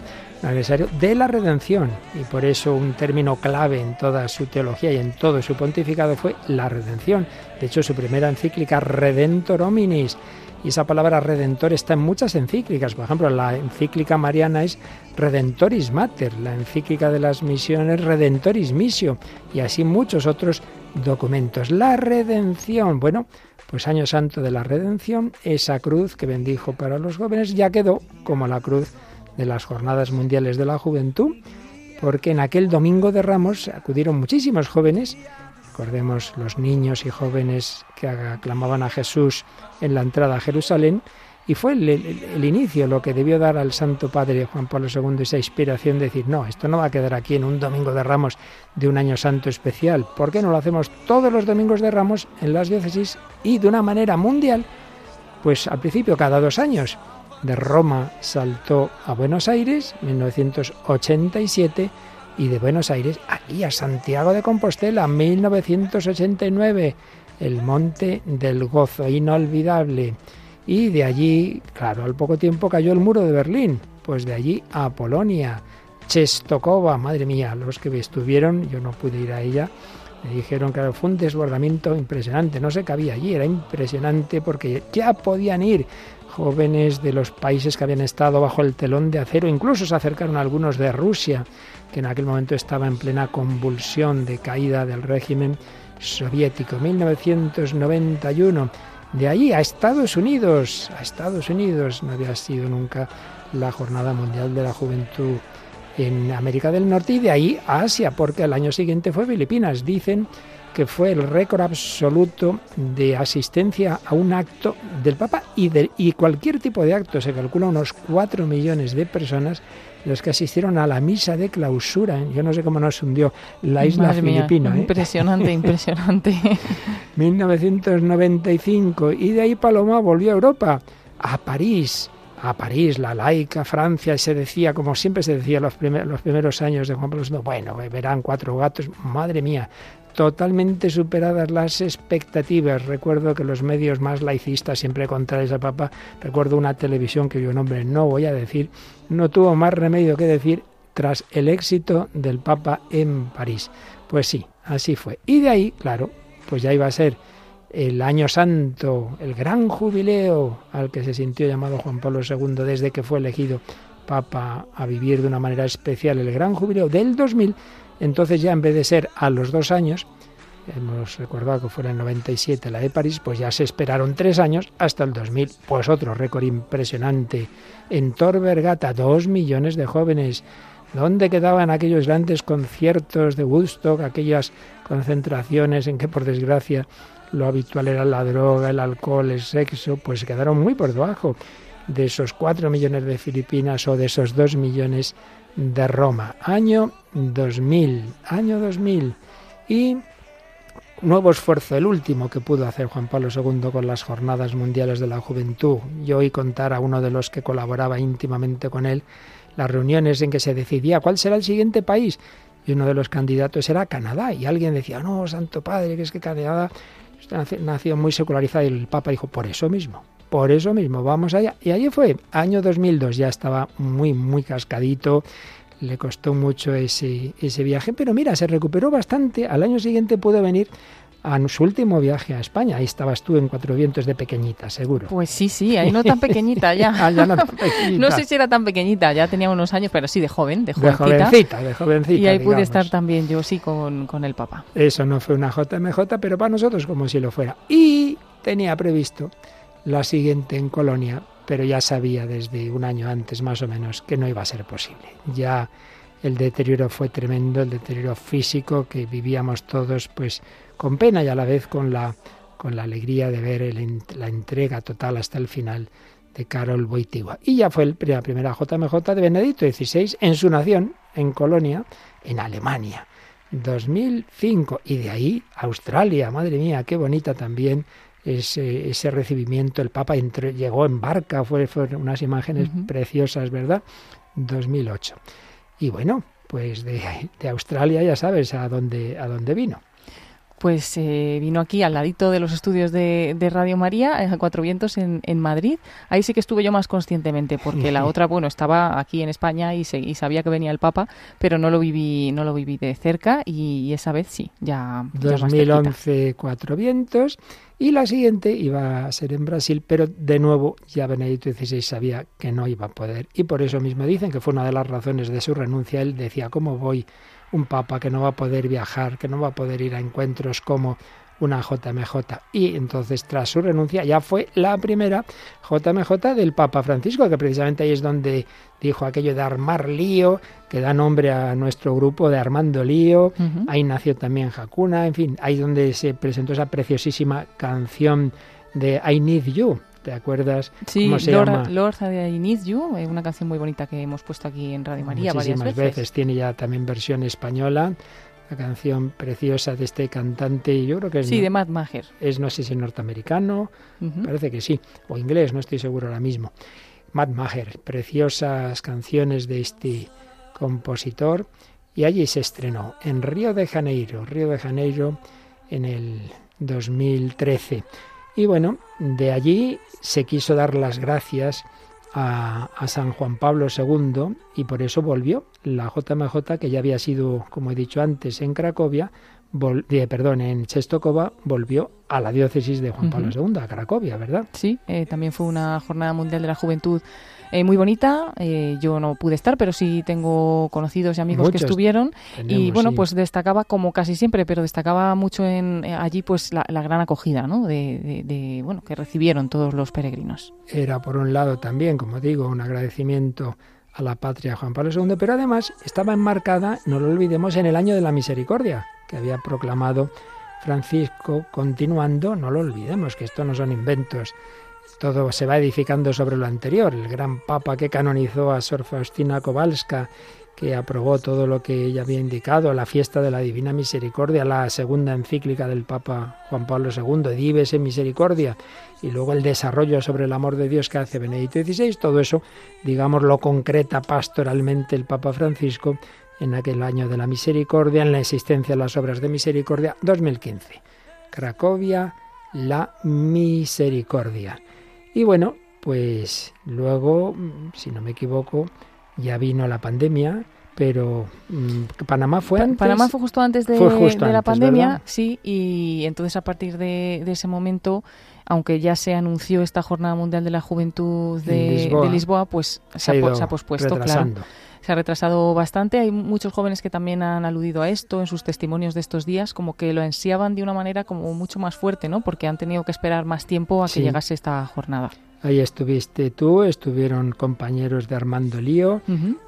aniversario de la redención. Y por eso un término clave en toda su teología y en todo su pontificado fue la redención. De hecho, su primera encíclica, Redentor Hominis, y esa palabra redentor está en muchas encíclicas. Por ejemplo, la encíclica mariana es Redentoris Mater, la encíclica de las misiones Redentoris Missio, y así muchos otros documentos. La redención, bueno, pues año santo de la redención, esa cruz que bendijo para los jóvenes ya quedó como la cruz de las jornadas mundiales de la juventud, porque en aquel domingo de Ramos acudieron muchísimos jóvenes Recordemos los niños y jóvenes que aclamaban a Jesús en la entrada a Jerusalén. Y fue el, inicio lo que debió dar al Santo Padre Juan Pablo II esa inspiración de decir, no, esto no va a quedar aquí en un domingo de ramos de un año santo especial. ¿Por qué no lo hacemos todos los domingos de ramos en las diócesis y de una manera mundial? Pues al principio cada dos años. De Roma saltó a Buenos Aires, 1987, y de Buenos Aires aquí a Santiago de Compostela, 1989, el Monte del Gozo, inolvidable. Y de allí, claro, al poco tiempo cayó el muro de Berlín, pues de allí a Polonia, Chestokova, madre mía, los que estuvieron, yo no pude ir a ella, me dijeron que fue un desbordamiento impresionante, no sé qué había allí, era impresionante porque ya podían ir jóvenes de los países que habían estado bajo el telón de acero, incluso se acercaron algunos de Rusia, que en aquel momento estaba en plena convulsión de caída del régimen soviético. 1991. De ahí a Estados Unidos, a Estados Unidos, no había sido nunca la Jornada Mundial de la Juventud en América del Norte y de ahí a Asia, porque al año siguiente fue Filipinas. Dicen que fue el récord absoluto de asistencia a un acto del Papa y, de, y cualquier tipo de acto. Se calcula unos 4 millones de personas los que asistieron a la misa de clausura. Yo no sé cómo nos hundió la isla filipina. ¿eh? Impresionante, [LAUGHS] impresionante. [LAUGHS] 1995. Y de ahí Paloma volvió a Europa, a París a París, la laica Francia, se decía, como siempre se decía los, los primeros años de Juan Pablo II, bueno, verán cuatro gatos, madre mía, totalmente superadas las expectativas. Recuerdo que los medios más laicistas, siempre contrarios al Papa, recuerdo una televisión que yo nombre no voy a decir, no tuvo más remedio que decir tras el éxito del Papa en París. Pues sí, así fue. Y de ahí, claro, pues ya iba a ser el año santo, el gran jubileo al que se sintió llamado Juan Pablo II desde que fue elegido Papa a vivir de una manera especial el gran jubileo del 2000 entonces ya en vez de ser a los dos años, hemos recordado que fuera en 97 la de París, pues ya se esperaron tres años hasta el 2000. Pues otro récord impresionante. En Tor Vergata, dos millones de jóvenes. ¿Dónde quedaban aquellos grandes conciertos de Woodstock, aquellas concentraciones en que por desgracia lo habitual era la droga, el alcohol, el sexo? Pues quedaron muy por debajo de esos cuatro millones de Filipinas o de esos dos millones de Roma, año 2000, año 2000. Y nuevo esfuerzo, el último que pudo hacer Juan Pablo II con las Jornadas Mundiales de la Juventud. Yo oí contar a uno de los que colaboraba íntimamente con él las reuniones en que se decidía cuál será el siguiente país. Y uno de los candidatos era Canadá. Y alguien decía, no, Santo Padre, que es que Canadá nación muy secularizada. Y el Papa dijo, por eso mismo, por eso mismo, vamos allá. Y allí fue, año 2002, ya estaba muy, muy cascadito, le costó mucho ese, ese viaje, pero mira, se recuperó bastante. Al año siguiente pudo venir a su último viaje a España. Ahí estabas tú en Cuatro Vientos de pequeñita, seguro. Pues sí, sí, ahí no tan pequeñita ya. [LAUGHS] Ah, no, [LAUGHS] no, sé si era tan pequeñita, ya tenía unos años, pero sí de joven, de jovencita. De jovencita, de jovencita. Y ahí pude estar también yo sí con, con el papá. Eso no fue una JMJ, pero para nosotros como si lo fuera. Y tenía previsto la siguiente en Colonia, pero ya sabía desde un año antes más o menos que no iba a ser posible. Ya el deterioro fue tremendo, el deterioro físico que vivíamos todos pues con pena y a la vez con la con la alegría de ver la entrega total hasta el final de Carol Boitigua. Y ya fue la primera JMJ de Benedicto XVI en su nación, en Colonia, en Alemania. 2005 y de ahí Australia, madre mía, qué bonita también ese, ese recibimiento. El Papa llegó en barca, fue, fueron unas imágenes preciosas, ¿verdad? 2008. Y bueno, pues de, de Australia ya sabes a dónde, a dónde vino pues eh, vino aquí al ladito de los estudios de, Radio María, a Cuatro Vientos, en, Madrid. Ahí sí que estuve yo más conscientemente, porque la otra, bueno, estaba aquí en España y, sabía que venía el Papa, pero no lo viví, no lo viví de cerca y, esa vez sí, ya. 2011, Cuatro Vientos. Y la siguiente iba a ser en Brasil, pero de nuevo ya Benedicto XVI sabía que no iba a poder. Y por eso mismo dicen que fue una de las razones de su renuncia. Él decía, ¿cómo voy? Un papa que no va a poder viajar, que no va a poder ir a encuentros como una JMJ. Y entonces, tras su renuncia, ya fue la primera JMJ del Papa Francisco, que precisamente ahí es donde dijo aquello de armar lío, que da nombre a nuestro grupo de Armando Lío. Ahí nació también Hakuna, en fin, ahí donde se presentó esa preciosísima canción de I Need You, ¿Te acuerdas sí, cómo se Lord, llama? Lord I Need You, una canción muy bonita que hemos puesto aquí en Radio María varias veces. veces. Tiene ya también versión española. La canción preciosa de este cantante, yo creo que es... Sí, de Matt Maher. Es, no sé si norteamericano, parece que sí, o inglés, no estoy seguro ahora mismo. Matt Maher, preciosas canciones de este compositor, y allí se estrenó, en Río de Janeiro, Río de Janeiro, en el 2013. Y bueno, de allí se quiso dar las gracias a, San Juan Pablo II y por eso volvió la JMJ, que ya había sido, como he dicho antes, en Cracovia, eh, perdón, en Chestokova, volvió a la diócesis de Juan Pablo II, a Cracovia, ¿verdad? Sí, eh, también fue una jornada mundial de la juventud eh, muy bonita. Eh, yo no pude estar, pero sí tengo conocidos y amigos que estuvieron. y bueno, pues destacaba, como casi siempre, pero destacaba mucho en eh, allí pues la, gran acogida ¿no? de, bueno, que recibieron todos los peregrinos. Era por un lado también, como digo, un agradecimiento a la patria Juan Pablo II, pero además estaba enmarcada, no lo olvidemos, en el año de la misericordia, que había proclamado Francisco, continuando, no lo olvidemos, que esto no son inventos todo se va edificando sobre lo anterior. El gran papa que canonizó a Sor Faustina Kowalska, que aprobó todo lo que ella había indicado, la fiesta de la Divina Misericordia, la segunda encíclica del Papa Juan Pablo II, Dives en Misericordia, y luego el desarrollo sobre el amor de Dios que hace Benedicto XVI, todo eso, digamos, lo concreta pastoralmente el Papa Francisco en aquel año de la misericordia, en la existencia de las obras de misericordia, 2015. Cracovia, la misericordia. Y bueno, pues luego, si no me equivoco, ya vino la pandemia, pero mm, Panamá fue antes. Panamá fue justo antes de, la pandemia, sí, y entonces a partir de, ese momento, aunque ya se anunció esta Jornada Mundial de la Juventud de Lisboa, pues se, ha, pospuesto, claro. Se ha retrasado bastante. Hay muchos jóvenes que también han aludido a esto en sus testimonios de estos días, como que lo ansiaban de una manera como mucho más fuerte, ¿no? Porque han tenido que esperar más tiempo a que llegase esta jornada. Ahí estuviste tú, estuvieron compañeros de Armando Lío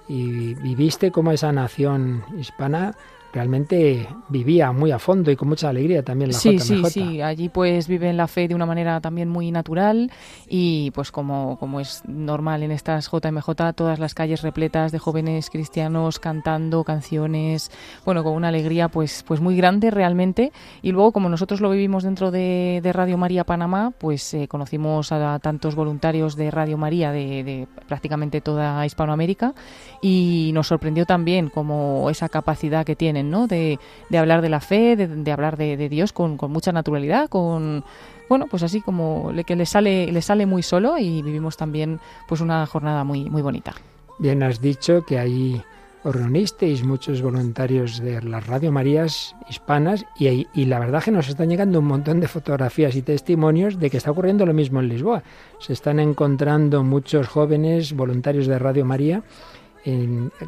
y viviste como esa nación hispana realmente vivía muy a fondo y con mucha alegría también la sí, Sí, sí, allí pues viven la fe de una manera también muy natural y pues como, como es normal en estas JMJ, todas las calles repletas de jóvenes cristianos cantando canciones, bueno, con una alegría pues, pues muy grande realmente. Y luego como nosotros lo vivimos dentro de, Radio María Panamá, pues eh, conocimos a tantos voluntarios de Radio María de, de prácticamente toda Hispanoamérica y nos sorprendió también como esa capacidad que tienen de, hablar de la fe, de, hablar de, Dios con, mucha naturalidad, con bueno, pues así como que le sale, le sale muy solo y vivimos también pues una jornada muy, muy bonita. Bien, has dicho que ahí os reunisteis muchos voluntarios de las Radio Marías hispanas y, y, la verdad que nos están llegando un montón de fotografías y testimonios de que está ocurriendo lo mismo en Lisboa. Se están encontrando muchos jóvenes voluntarios de Radio María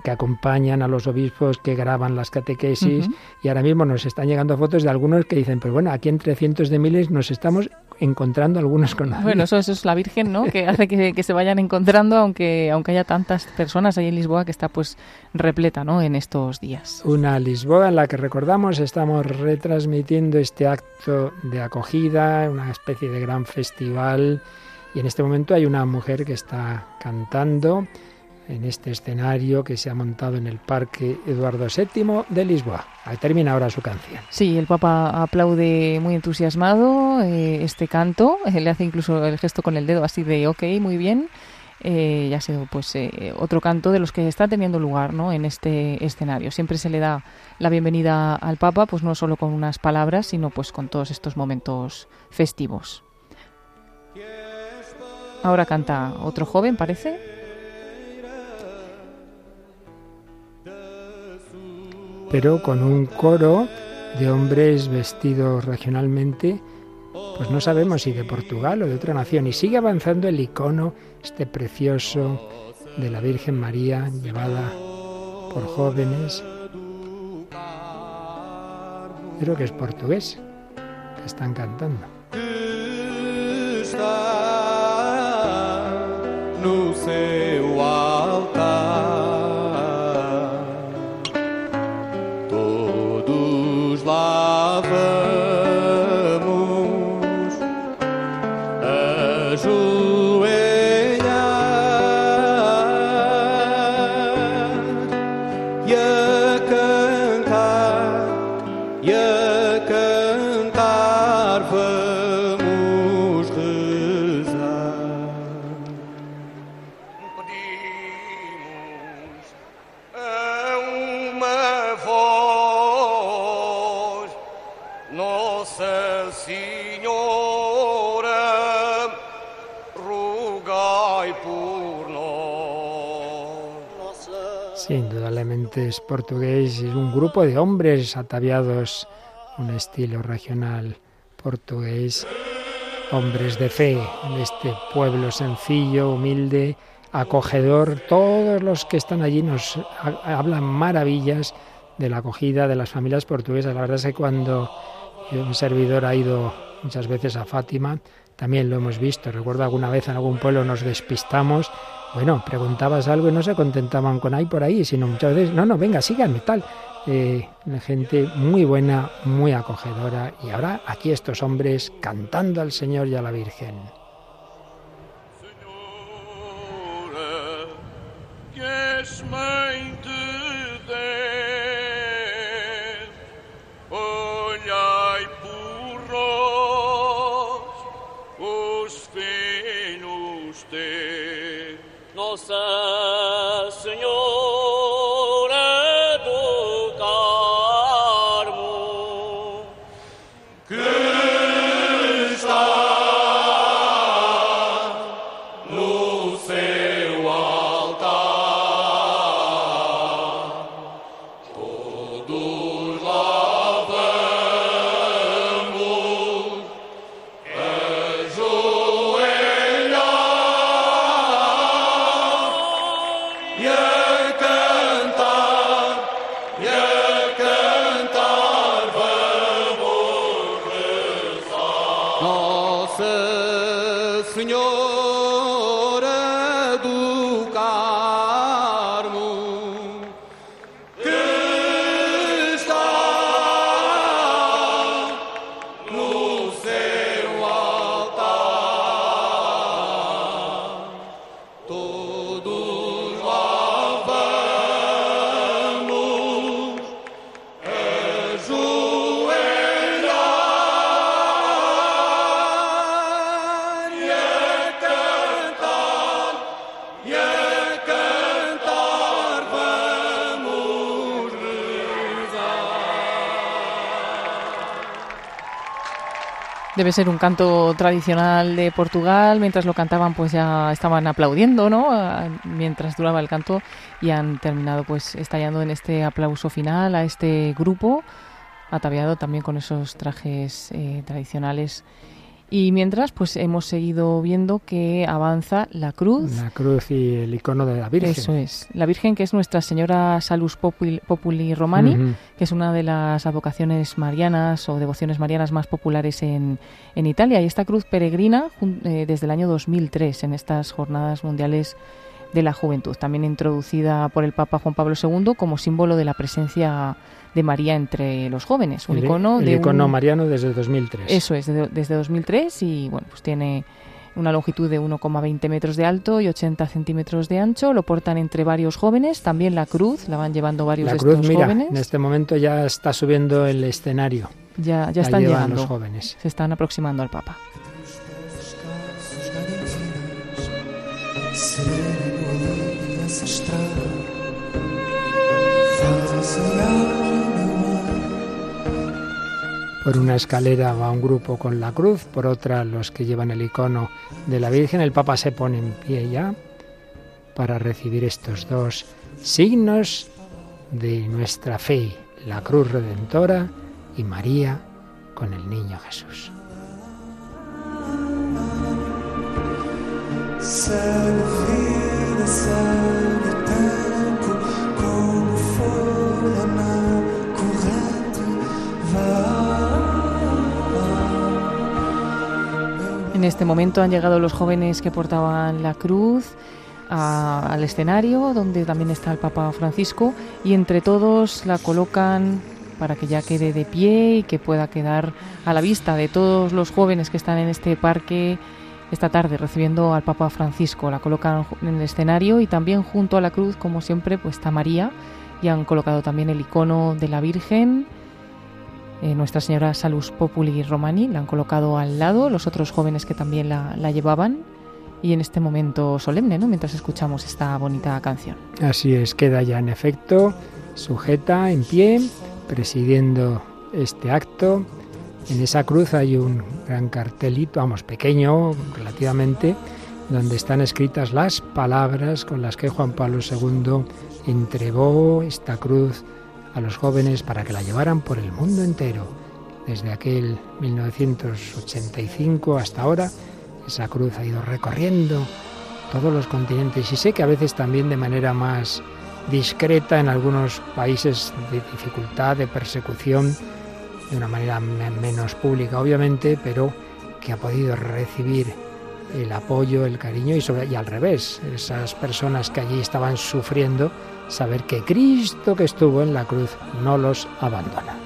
que acompañan a los obispos que graban las catequesis y ahora mismo nos están llegando fotos de algunos que dicen, pues bueno, aquí entre cientos de miles nos estamos encontrando algunos con Bueno, eso, eso, es la Virgen, ¿no? Que hace que, se vayan encontrando, aunque, aunque haya tantas personas ahí en Lisboa que está pues repleta, ¿no? En estos días. Una Lisboa en la que recordamos estamos retransmitiendo este acto de acogida, una especie de gran festival y en este momento hay una mujer que está cantando en este escenario que se ha montado en el Parque Eduardo VII de Lisboa. Termina ahora su canción. Sí, el Papa aplaude muy entusiasmado eh, este canto, eh, le hace incluso el gesto con el dedo así de ok, muy bien. eh, ya sido pues eh, otro canto de los que está teniendo lugar ¿no? en este escenario. Siempre se le da la bienvenida al Papa, pues no solo con unas palabras, sino pues con todos estos momentos festivos. Ahora canta otro joven, parece. Pero con un coro de hombres vestidos regionalmente, pues no sabemos si de Portugal o de otra nación. Y sigue avanzando el icono, este precioso de la Virgen María, llevada por jóvenes. Creo que es portugués, que están cantando. Portugués, es un grupo de hombres ataviados, un estilo regional portugués, hombres de fe en este pueblo sencillo, humilde, acogedor. Todos los que están allí nos hablan maravillas de la acogida de las familias portuguesas. La verdad es que cuando un servidor ha ido muchas veces a Fátima, también lo hemos visto. Recuerdo alguna vez en algún pueblo nos despistamos bueno, preguntabas algo y no se contentaban con ahí por ahí, sino muchas veces, no, no, venga, síganme, tal. Eh, gente muy buena, muy acogedora. Y ahora aquí estos hombres cantando al Señor y a la Virgen. Debe ser un canto tradicional de Portugal. Mientras lo cantaban, pues ya estaban aplaudiendo, ¿no? Mientras duraba el canto y han terminado, pues, estallando en este aplauso final a este grupo, ataviado también con esos trajes eh, tradicionales y mientras, pues hemos seguido viendo que avanza la cruz. La cruz y el icono de la Virgen. Eso es. La Virgen, que es Nuestra Señora Salus Populi, Romani, que es una de las advocaciones marianas o devociones marianas más populares en, en Italia. Y esta cruz peregrina eh, desde el año 2003 en estas jornadas mundiales de la juventud, también introducida por el Papa Juan Pablo II como símbolo de la presencia de María entre los jóvenes. Un icono de icono mariano desde 2003. Eso es, desde, 2003 y bueno, pues tiene una longitud de 1,20 metros de alto y 80 centímetros de ancho. Lo portan entre varios jóvenes. También la cruz la van llevando varios la cruz, mira, En este momento ya está subiendo el escenario. Ya, ya están llegando. los jóvenes. Se están aproximando al Papa. Por una escalera va un grupo con la cruz, por otra los que llevan el icono de la Virgen. El Papa se pone en pie ya para recibir estos dos signos de nuestra fe, la cruz redentora y María con el niño Jesús. En este momento han llegado los jóvenes que portaban la cruz al escenario, donde también está el Papa Francisco, y entre todos la colocan para que ya quede de pie y que pueda quedar a la vista de todos los jóvenes que están en este parque esta tarde recibiendo al Papa Francisco. La colocan en el escenario y también junto a la cruz, como siempre, pues está María y han colocado también el icono de la Virgen eh, Nuestra Señora Salus Populi Romani, la han colocado al lado, los otros jóvenes que también la, la llevaban, y en este momento solemne, ¿no? mientras escuchamos esta bonita canción. Así es, queda ya en efecto sujeta, en pie, presidiendo este acto. En esa cruz hay un gran cartelito, vamos, pequeño relativamente, donde están escritas las palabras con las que Juan Pablo II entregó esta cruz a los jóvenes para que la llevaran por el mundo entero. Desde aquel 1985 hasta ahora, esa cruz ha ido recorriendo todos los continentes y sé que a veces también de manera más discreta en algunos países de dificultad, de persecución, de una manera menos pública obviamente, pero que ha podido recibir el apoyo, el cariño y, sobre, y al revés, esas personas que allí estaban sufriendo, saber que Cristo que estuvo en la cruz no los abandona.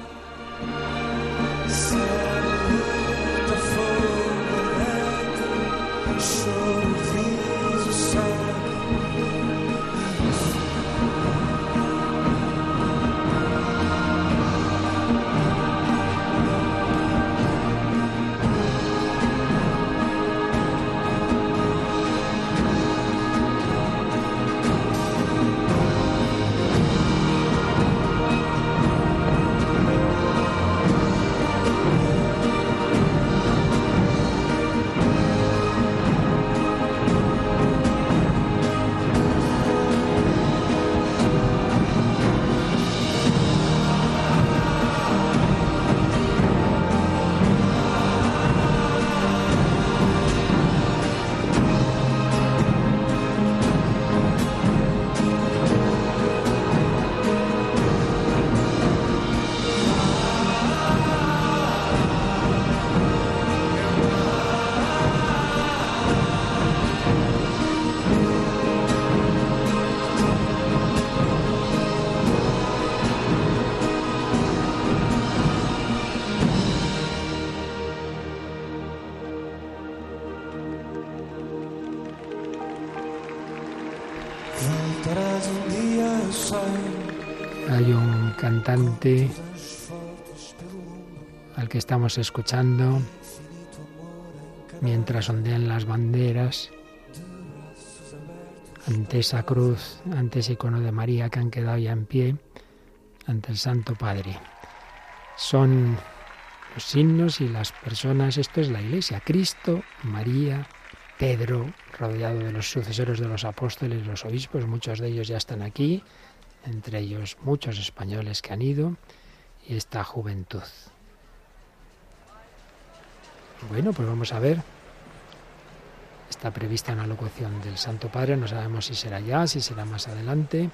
Hay un cantante al que estamos escuchando mientras ondean las banderas ante esa cruz, ante ese icono de María que han quedado ya en pie, ante el Santo Padre. Son los signos y las personas, esto es la Iglesia, Cristo, María, Pedro, rodeado de los sucesores de los apóstoles, los obispos, muchos de ellos ya están aquí, entre ellos muchos españoles que han ido, y esta juventud. Bueno, pues vamos a ver. Está prevista una locución del Santo Padre, no sabemos si será ya, si será más adelante.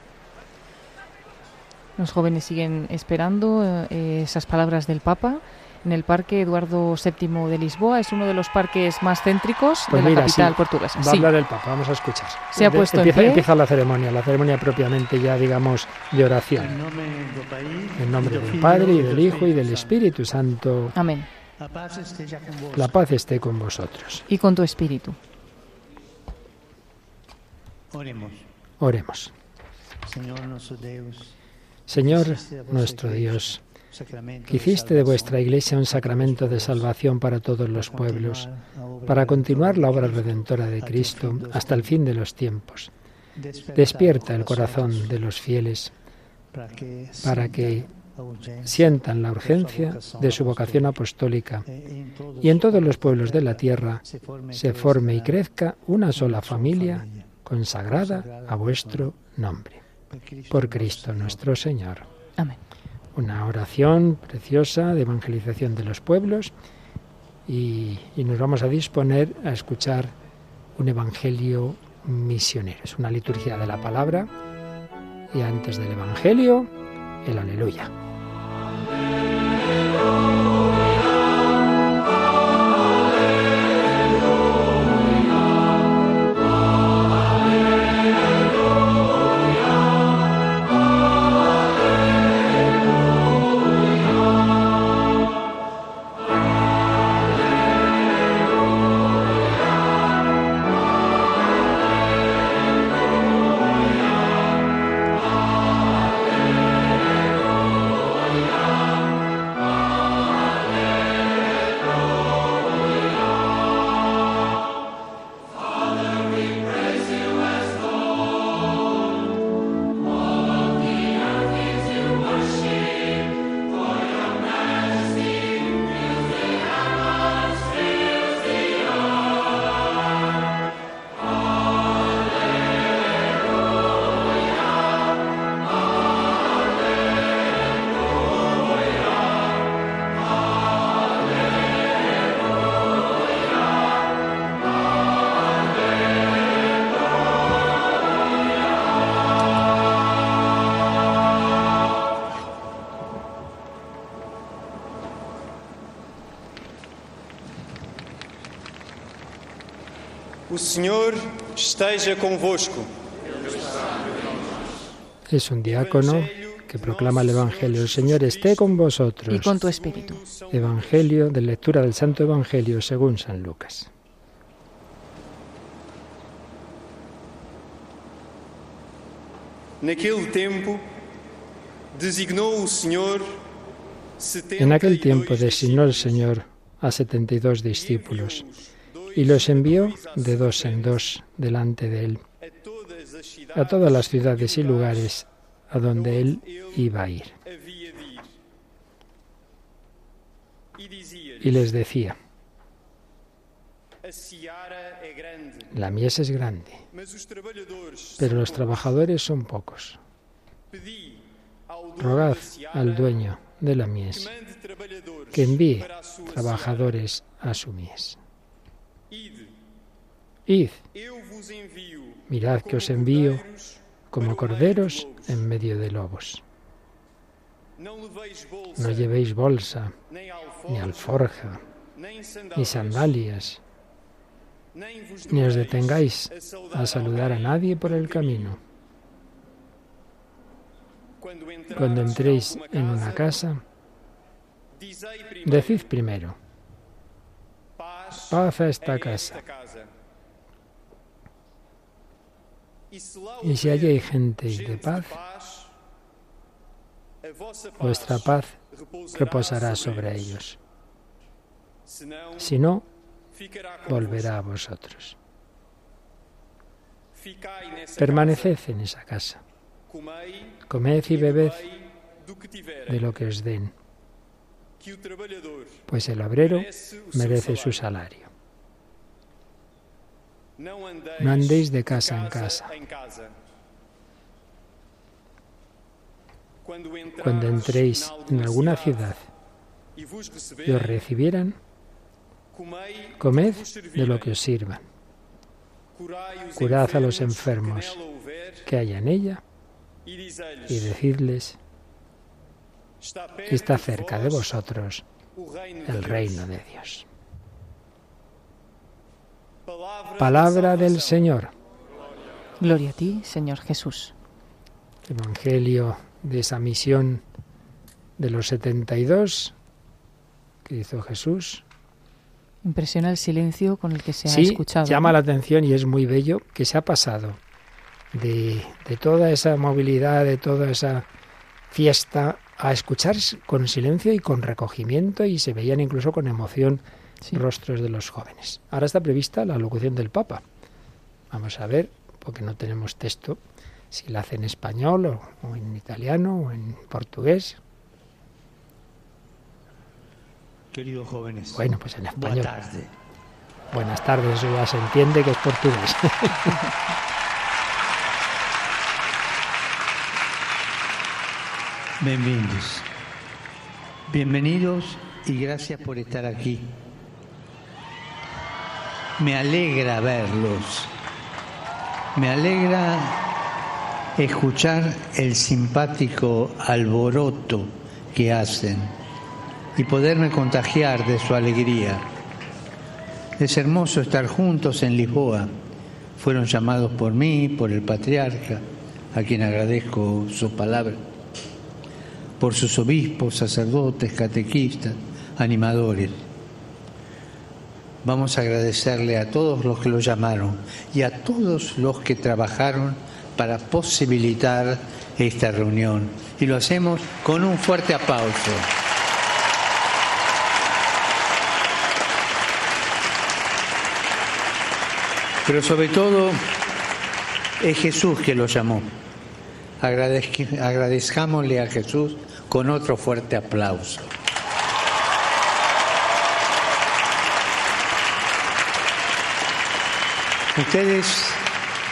Los jóvenes siguen esperando eh, esas palabras del Papa en el Parque Eduardo VII de Lisboa. Es uno de los parques más céntricos Pues de la capital sí, portuguesa. Va Sí. a hablar el Papa, vamos a escuchar. Se ha puesto en empieza, pie. empieza la ceremonia, la ceremonia propiamente ya, digamos, de oración. En nombre del Padre y del Hijo y del Espíritu Santo. Amén. La paz esté con vosotros. Y con tu espíritu. Oremos. Oremos. Señor nuestro Dios, Señor nuestro Dios, que hiciste de vuestra Iglesia un sacramento de salvación para todos los pueblos, para continuar la obra redentora de Cristo hasta el fin de los tiempos. Despierta el corazón de los fieles para que sientan la urgencia de su vocación apostólica y en todos los pueblos de la tierra se forme y crezca una sola familia consagrada a vuestro nombre. Por Cristo nuestro Señor. Amén. Una oración preciosa de evangelización de los pueblos y, y nos vamos a disponer a escuchar un evangelio misionero. Es una liturgia de la palabra y antes del evangelio, el aleluya. Esteja convosco. Es un diácono que proclama el Evangelio. El Señor esté con vosotros. Y con tu espíritu. Evangelio de lectura del Santo Evangelio según San Lucas. Naquele tempo, designou o Senhor En aquel tiempo designó el Señor a setenta y dos discípulos y los envió de dos en dos delante de él a todas las ciudades y lugares a donde él iba a ir. Y les decía, la mies es grande, pero los trabajadores son pocos. Rogad al dueño de la mies que envíe trabajadores a su mies. Id, mirad que os envío como corderos en medio de lobos. No llevéis bolsa, ni alforja, ni sandalias, ni os detengáis a saludar a nadie por el camino. Cuando entréis en una casa, decid primero, paz a esta casa. Y si allí hay gente de paz, vuestra paz reposará sobre ellos. Si no, volverá a vosotros. Permaneced en esa casa. Comed y bebed de lo que os den, pues el obrero merece su salario. No andéis de casa en casa. Cuando entréis en alguna ciudad y os recibieran, comed de lo que os sirvan. Curad a los enfermos que haya en ella y decidles, está cerca de vosotros el reino de Dios. Palabra del Señor. Gloria a ti, Señor Jesús. Evangelio de esa misión de los 72 que hizo Jesús. Impresiona el silencio con el que se ha escuchado. Llama la atención y es muy bello que se ha pasado de, de toda esa movilidad, de toda esa fiesta, a escuchar con silencio y con recogimiento y se veían incluso con emoción rostros de los jóvenes. Ahora está prevista la locución del Papa. Vamos a ver, porque no tenemos texto, si la hace en español o, en italiano o en portugués. Queridos jóvenes. Bueno, pues en español. Buenas tardes. Buenas tardes, eso ya se entiende que es portugués. [LAUGHS] Bienvenidos. Bienvenidos y gracias por estar aquí. Me alegra verlos. Me alegra escuchar el simpático alboroto que hacen y poderme contagiar de su alegría. Es hermoso estar juntos en Lisboa. Fueron llamados por mí, por el patriarca, a quien agradezco su palabra, por sus obispos, sacerdotes, catequistas, animadores. Vamos a agradecerle a todos los que lo llamaron y a todos los que trabajaron para posibilitar esta reunión. Y lo hacemos con un fuerte aplauso. Pero sobre todo es Jesús que lo llamó. agradezcámosle a Jesús con otro fuerte aplauso. Ustedes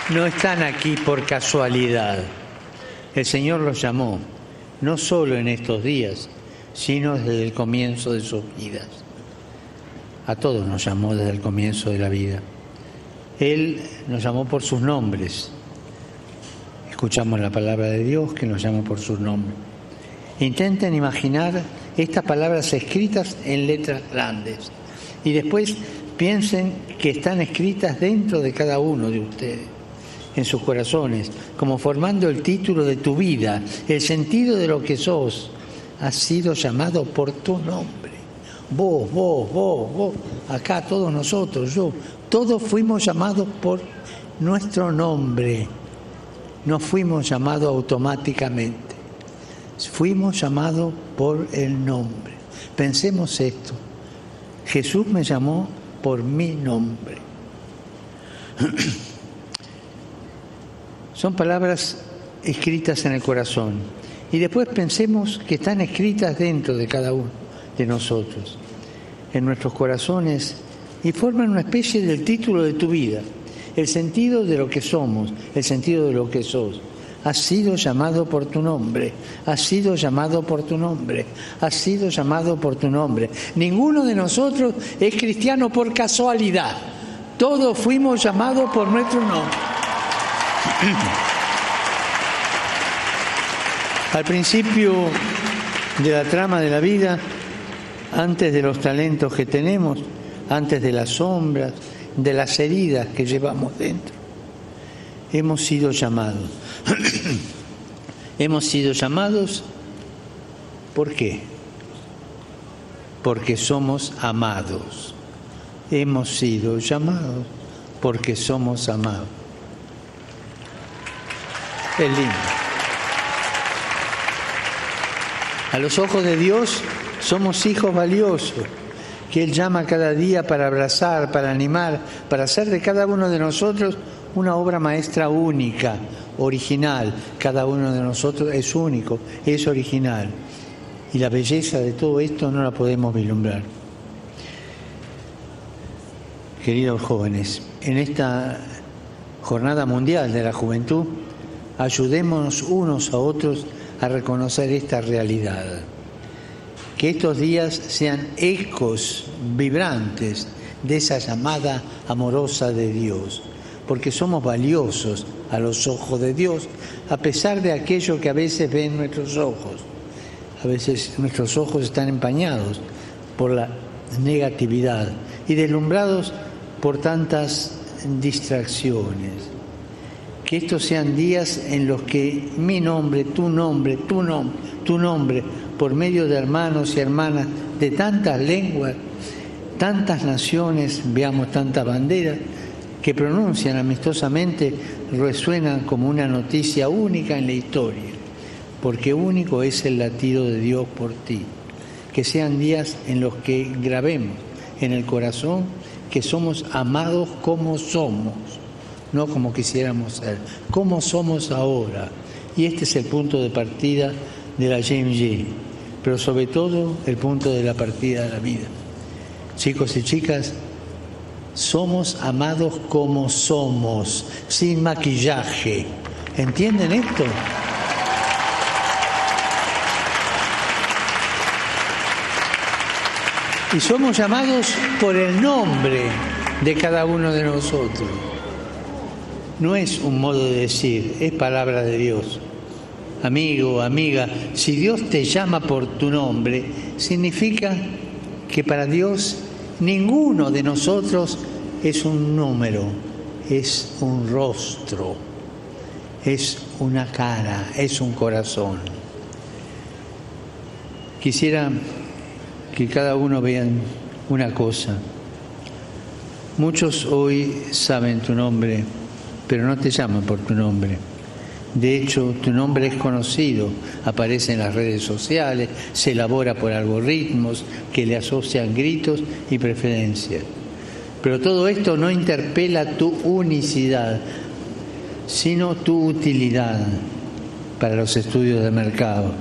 no están aquí por casualidad. El Señor los llamó, no solo en estos días, sino desde el comienzo de sus vidas. A todos nos llamó desde el comienzo de la vida. Él nos llamó por sus nombres. Escuchamos la palabra de Dios que nos llama por sus nombres. Intenten imaginar estas palabras escritas en letras grandes y después Piensen que están escritas dentro de cada uno de ustedes, en sus corazones, como formando el título de tu vida, el sentido de lo que sos. Has sido llamado por tu nombre. Vos, vos, vos, vos, acá todos nosotros, yo, todos fuimos llamados por nuestro nombre. No fuimos llamados automáticamente. Fuimos llamados por el nombre. Pensemos esto. Jesús me llamó por mi nombre. [CLEARS THROAT] Son palabras escritas en el corazón. Y después pensemos que están escritas dentro de cada uno de nosotros, en nuestros corazones, y forman una especie del título de tu vida, el sentido de lo que somos, el sentido de lo que sos. Has sido llamado por tu nombre, has sido llamado por tu nombre, has sido llamado por tu nombre. Ninguno de nosotros es cristiano por casualidad. Todos fuimos llamados por nuestro nombre. [CLEARS THROAT] Al principio de la trama de la vida, antes de los talentos que tenemos, antes de las sombras, de las heridas que llevamos dentro, hemos sido llamados. [CLEARS THROAT] Hemos sido llamados, ¿por qué? Porque somos amados. Hemos sido llamados porque somos amados. Es lindo. A los ojos de Dios somos hijos valiosos, que Él llama cada día para abrazar, para animar, para hacer de cada uno de nosotros una obra maestra única, original. Cada uno de nosotros es único, es original. Y la belleza de todo esto no la podemos vislumbrar. Queridos jóvenes, en esta Jornada Mundial de la Juventud, ayudémonos unos a otros a reconocer esta realidad. Que estos días sean ecos vibrantes de esa llamada amorosa de Dios porque somos valiosos a los ojos de Dios, a pesar de aquello que a veces ven nuestros ojos. A veces nuestros ojos están empañados por la negatividad y deslumbrados por tantas distracciones. Que estos sean días en los que mi nombre, tu nombre, tu nombre, tu nombre, por medio de hermanos y hermanas de tantas lenguas, tantas naciones, veamos tantas banderas, que pronuncian amistosamente resuenan como una noticia única en la historia. porque único es el latido de Dios por ti. Que sean días en los que grabemos en el corazón que somos amados como somos, no como quisiéramos ser, como somos ahora. Y este es el punto de partida de la JMG, pero sobre todo el punto de la partida de la vida. Chicos y chicas, somos amados como somos, sin maquillaje. ¿Entienden esto? Y somos llamados por el nombre de cada uno de nosotros. No es un modo de decir, es palabra de Dios. Amigo, amiga, si Dios te llama por tu nombre, significa que para Dios ninguno de nosotros es un número, es un rostro, es una cara, es un corazón. Quisiera que cada uno vean una cosa. Muchos hoy saben tu nombre, pero no te llaman por tu nombre. De hecho, tu nombre es conocido, aparece en las redes sociales, se elabora por algoritmos que le asocian gritos y preferencias. Pero todo esto no interpela tu unicidad, sino tu utilidad para los estudios de mercado.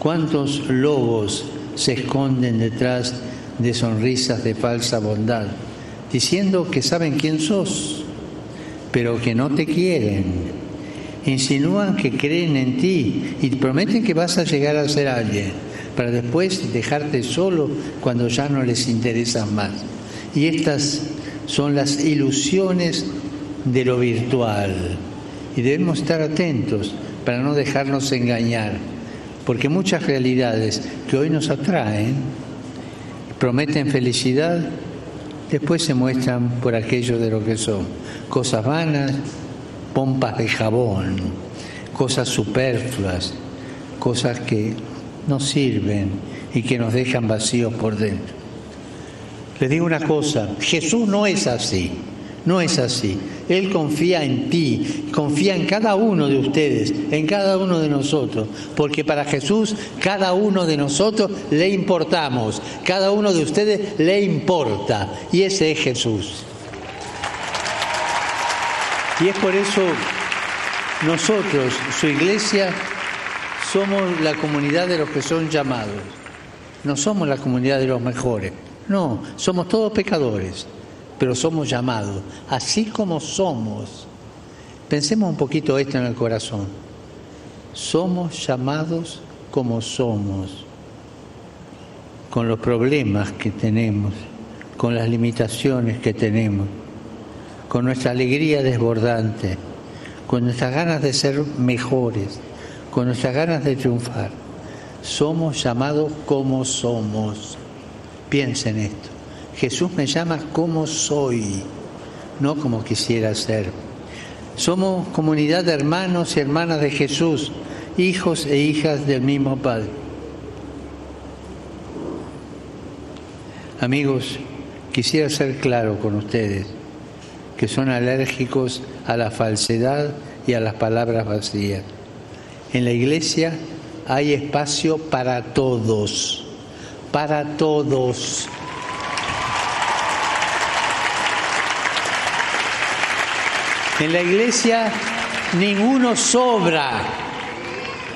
¿Cuántos lobos se esconden detrás de sonrisas de falsa bondad, diciendo que saben quién sos, pero que no te quieren? Insinúan que creen en ti y prometen que vas a llegar a ser alguien, para después dejarte solo cuando ya no les interesas más. Y estas son las ilusiones de lo virtual. Y debemos estar atentos para no dejarnos engañar, porque muchas realidades que hoy nos atraen, prometen felicidad, después se muestran por aquello de lo que son. Cosas vanas, pompas de jabón, cosas superfluas, cosas que no sirven y que nos dejan vacíos por dentro. Les digo una cosa, Jesús no es así, no es así. Él confía en ti, confía en cada uno de ustedes, en cada uno de nosotros, porque para Jesús cada uno de nosotros le importamos, cada uno de ustedes le importa, y ese es Jesús. Y es por eso nosotros, su iglesia, somos la comunidad de los que son llamados. No somos la comunidad de los mejores. No, somos todos pecadores, pero somos llamados, así como somos. Pensemos un poquito esto en el corazón. Somos llamados como somos, con los problemas que tenemos, con las limitaciones que tenemos, con nuestra alegría desbordante, con nuestras ganas de ser mejores, con nuestras ganas de triunfar. Somos llamados como somos. Piensen esto. Jesús me llama como soy, no como quisiera ser. Somos comunidad de hermanos y hermanas de Jesús, hijos e hijas del mismo Padre. Amigos, quisiera ser claro con ustedes que son alérgicos a la falsedad y a las palabras vacías. En la iglesia hay espacio para todos para todos. En la iglesia ninguno sobra,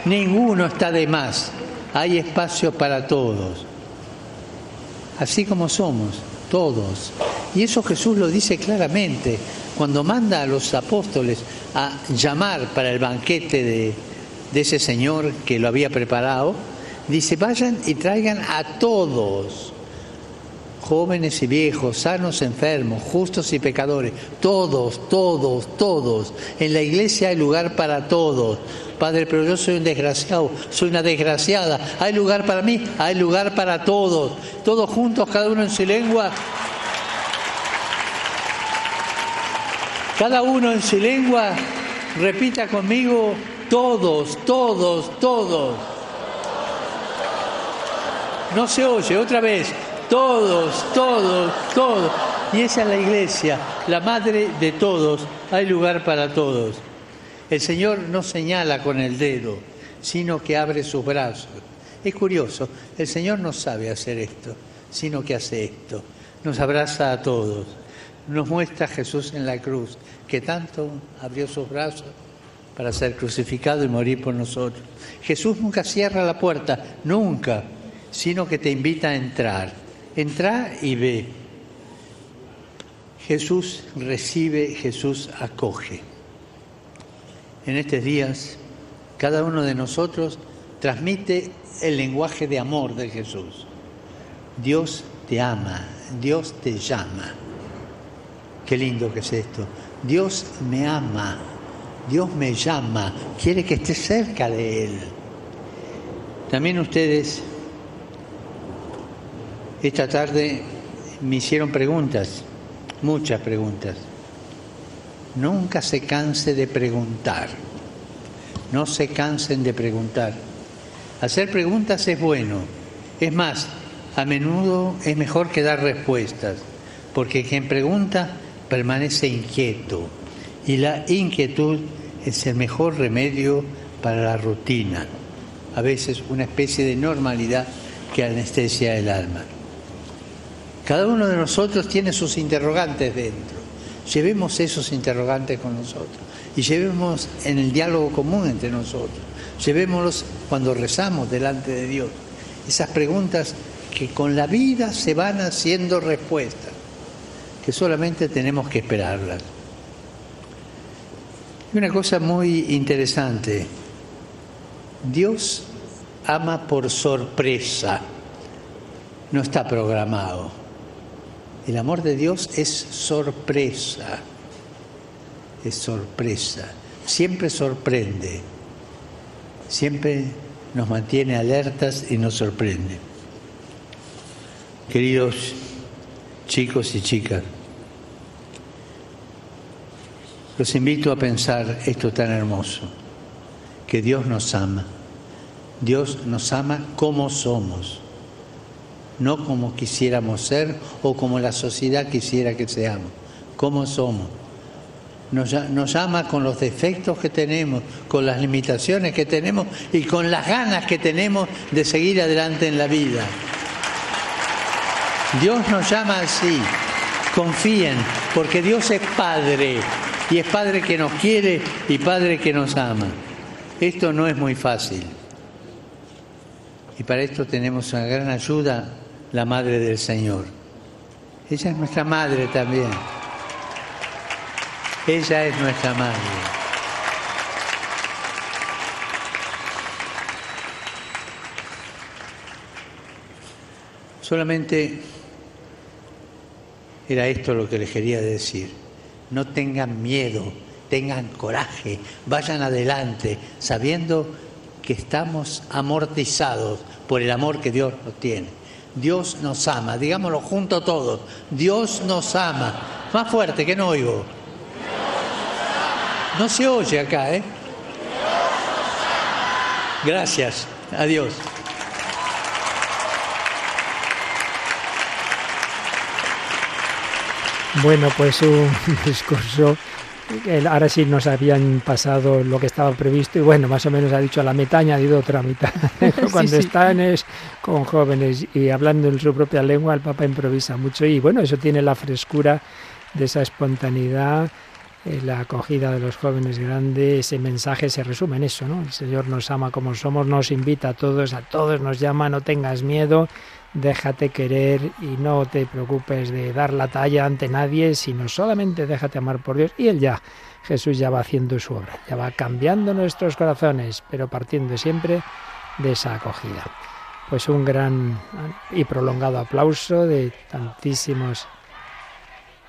ninguno está de más. Hay espacio para todos. Así como somos, todos. Y eso Jesús lo dice claramente cuando manda a los apóstoles a llamar para el banquete de, de ese Señor que lo había preparado Dice, vayan y traigan a todos, jóvenes y viejos, sanos, enfermos, justos y pecadores, todos, todos, todos. En la iglesia hay lugar para todos. Padre, pero yo soy un desgraciado, soy una desgraciada. Hay lugar para mí, hay lugar para todos. Todos juntos, cada uno en su lengua. Cada uno en su lengua, repita conmigo, todos, todos, todos. No se oye, otra vez. Todos, todos, todos. Y esa es la iglesia, la madre de todos. Hay lugar para todos. El Señor no señala con el dedo. sino que abre sus brazos. Es curioso, el Señor no sabe hacer esto, sino que hace esto. Nos abraza a todos, nos muestra a Jesús en la cruz, que tanto abrió sus brazos para ser crucificado y morir por nosotros. Jesús nunca cierra la puerta, nunca, sino que te invita a entrar. Entra y ve. Jesús recibe, Jesús acoge. En estos días, cada uno de nosotros transmite el lenguaje de amor de Jesús. Dios te ama, Dios te llama. Qué lindo que es esto. Dios me ama, Dios me llama, quiere que esté cerca de Él. También ustedes esta tarde me hicieron preguntas, muchas preguntas. Nunca se canse de preguntar, no se cansen de preguntar. Hacer preguntas es bueno, es más, a menudo es mejor que dar respuestas, porque quien pregunta permanece inquieto y la inquietud es el mejor remedio para la rutina, a veces una especie de normalidad que anestesia el alma. Cada uno de nosotros tiene sus interrogantes dentro. Llevemos esos interrogantes con nosotros y llevemos en el diálogo común entre nosotros. Llevémoslos cuando rezamos delante de Dios. Esas preguntas que con la vida se van haciendo respuestas que solamente tenemos que esperarlas. Y una cosa muy interesante, Dios ama por sorpresa, no está programado. El amor de Dios es sorpresa, es sorpresa, siempre sorprende, siempre nos mantiene alertas y nos sorprende. Queridos chicos y chicas. Los invito a pensar esto tan hermoso, que Dios nos ama. Dios nos ama como somos, no como quisiéramos ser o como la sociedad quisiera que seamos, como somos. Nos, nos, ama con los defectos que tenemos, con las limitaciones que tenemos y con las ganas que tenemos de seguir adelante en la vida. Dios nos llama así. Confíen, porque Dios es Padre y es Padre que nos quiere y Padre que nos ama. Esto no es muy fácil. Y para esto tenemos una gran ayuda, la Madre del Señor. Ella es nuestra Madre también. Ella es nuestra Madre. Solamente era esto lo que les quería decir. No tengan miedo, tengan coraje, vayan adelante, sabiendo que estamos amortizados por el amor que Dios nos tiene. Dios nos ama, digámoslo junto todos, Dios nos ama. Más fuerte que no oigo. No se oye acá, ¿eh? Gracias, adiós. Bueno, pues un [LAUGHS] discurso. Ahora sí nos habían pasado lo que estaba previsto y bueno, más o menos ha dicho a la mitad, ha añadido otra mitad. [LAUGHS] [LAUGHS] Cuando están es con jóvenes y hablando en su propia lengua, el Papa improvisa mucho y bueno, eso tiene la frescura de esa espontaneidad, eh, la acogida de los jóvenes grandes, ese mensaje se resume en eso, ¿no? El Señor nos ama como somos, nos invita a todos, a todos nos llama, no tengas miedo, déjate querer y no te preocupes de dar la talla ante nadie, sino solamente déjate amar por Dios. Y Él ya, Jesús ya va haciendo su obra, ya va cambiando nuestros corazones, pero partiendo siempre de esa acogida. Pues un gran y prolongado aplauso de tantísimos,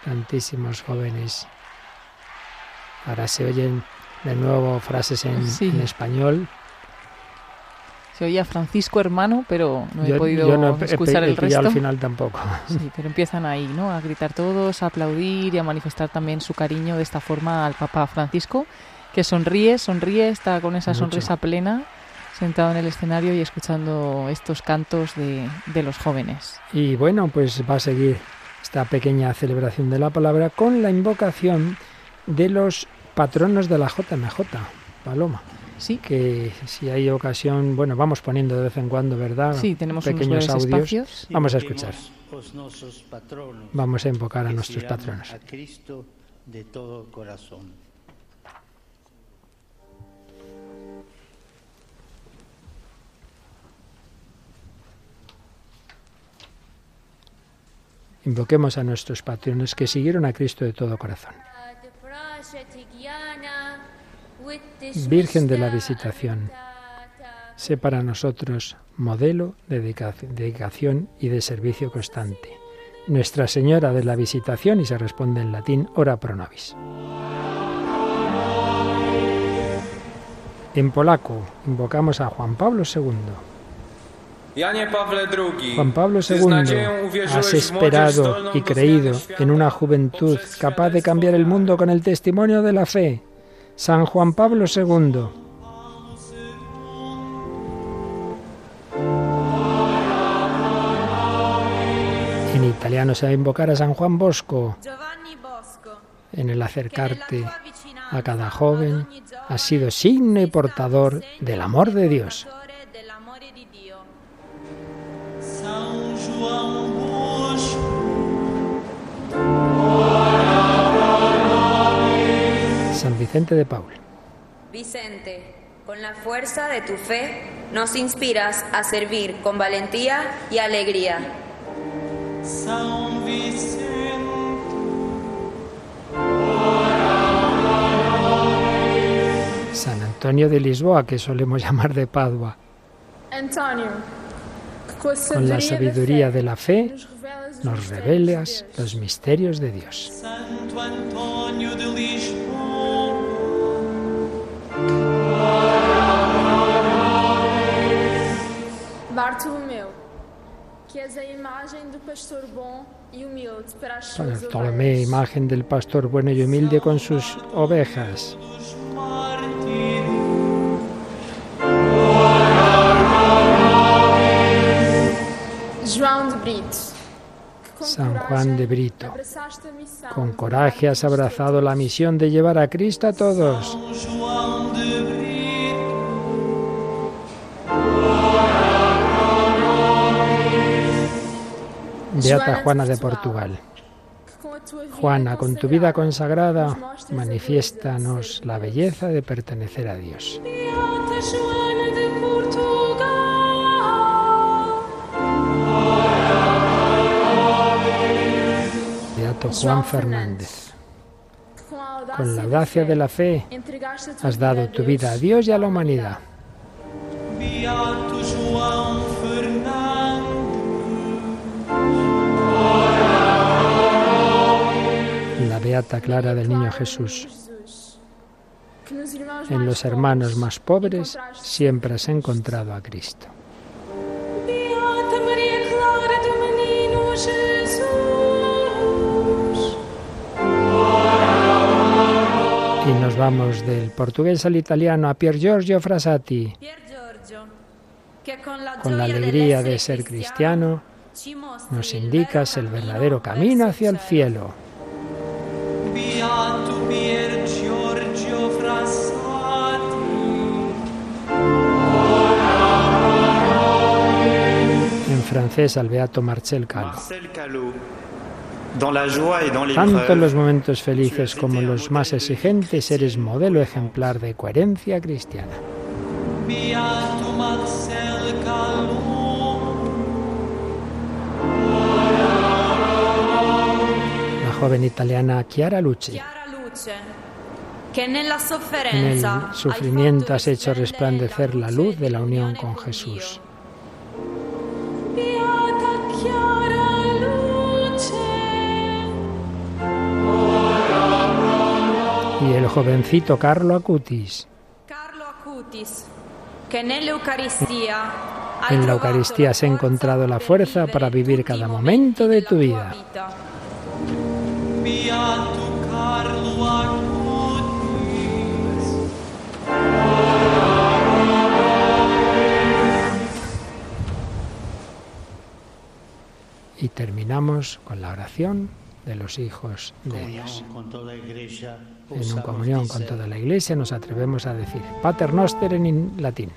tantísimos jóvenes. Ahora se oyen de nuevo frases en, en español. Se oía Francisco hermano, pero no he podido yo no he, escuchar he, el resto. al final tampoco. Sí, pero empiezan ahí, ¿no? A gritar todos, a aplaudir y a manifestar también su cariño de esta forma al Papa Francisco, que sonríe, sonríe, está con esa Mucho. sonrisa plena, sentado en el escenario y escuchando estos cantos de, de los jóvenes. Y bueno, pues va a seguir esta pequeña celebración de la palabra con la invocación de los patronos de la JMJ, Paloma. Sí. Que si hay ocasión, bueno, vamos poniendo de vez en cuando, ¿verdad? Sí, tenemos pequeños unos audios. espacios. Vamos a escuchar. Vamos a invocar a nuestros patronos. A Cristo de todo corazón. Invoquemos a nuestros patronos que siguieron a Cristo de todo corazón. Virgen de la Visitación, sé para nosotros modelo de dedica- dedicación y de servicio constante. Nuestra Señora de la Visitación, y se responde en latín, ora pro nobis. En polaco invocamos a Juan Pablo II. Juan Pablo II, has esperado y do creído en una juventud capaz de cambiar el mundo con el testimonio de la fe. San Juan Pablo II. En italiano se va a invocar a San Juan Bosco. En el acercarte a cada joven, has sido signo y portador del amor de Dios. Vicente de Paul. Vicente, con la fuerza de tu fe, nos inspiras a servir con valentía y alegría. São Vicente. San Antonio de Lisboa, que solemos [LAUGHS] llamar de Padua. Antônio, que com a Con la sabiduría de la fe nos revelas los misterios de Dios. Santo Antônio de Lisboa. Bartolomeu, que pastor bom e humilde para imagen del pastor bueno y humilde con sus ovejas. João de Brito, que com San Juan de Brito. Con coraje has abrazado la misión de llevar a Cristo a todos. Beata Juana de Portugal. Juana, con tu vida consagrada, manifiéstanos la belleza de pertenecer a Dios. Beato Juan Fernández. Con la audacia de la fe has dado tu vida a Dios y a la humanidad. Beata Clara del Niño Jesús. En los hermanos más pobres siempre has encontrado a Cristo. Y nos vamos del portugués al italiano a Pier Giorgio Frassati. Con la, alegría de ser cristiano, nos indicas el verdadero camino hacia el cielo. Francés al Beato Marcel Calo. Marcel Callot. Dans la joie et dans Tanto en los momentos felices como en los más exigentes eres modelo ejemplar de coherencia cristiana. La joven italiana Chiara luce, En el sufrimiento has hecho resplandecer la luz de la unión con Jesús. Y el jovencito Carlo Acutis. Carlo Acutis, che nell'Eucaristia hai En la Eucaristía has encontrado la fuerza para vivir cada momento de tu vida. Y terminamos con la oración de los hijos de Dios. En comunión con toda la Iglesia nos atrevemos a decir Pater Noster en latín.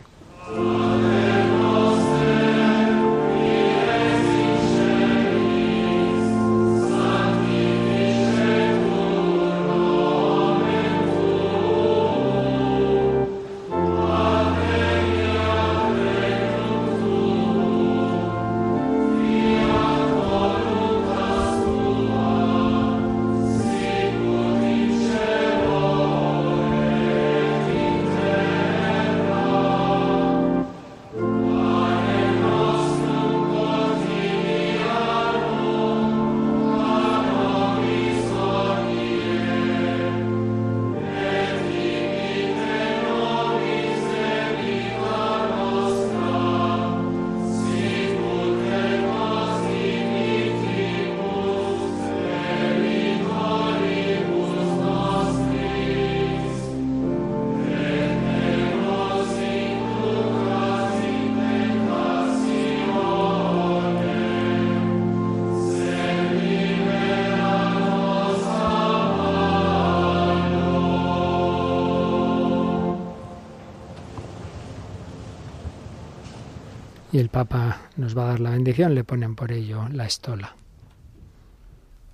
Y el Papa nos va a dar la bendición, le ponen por ello la estola.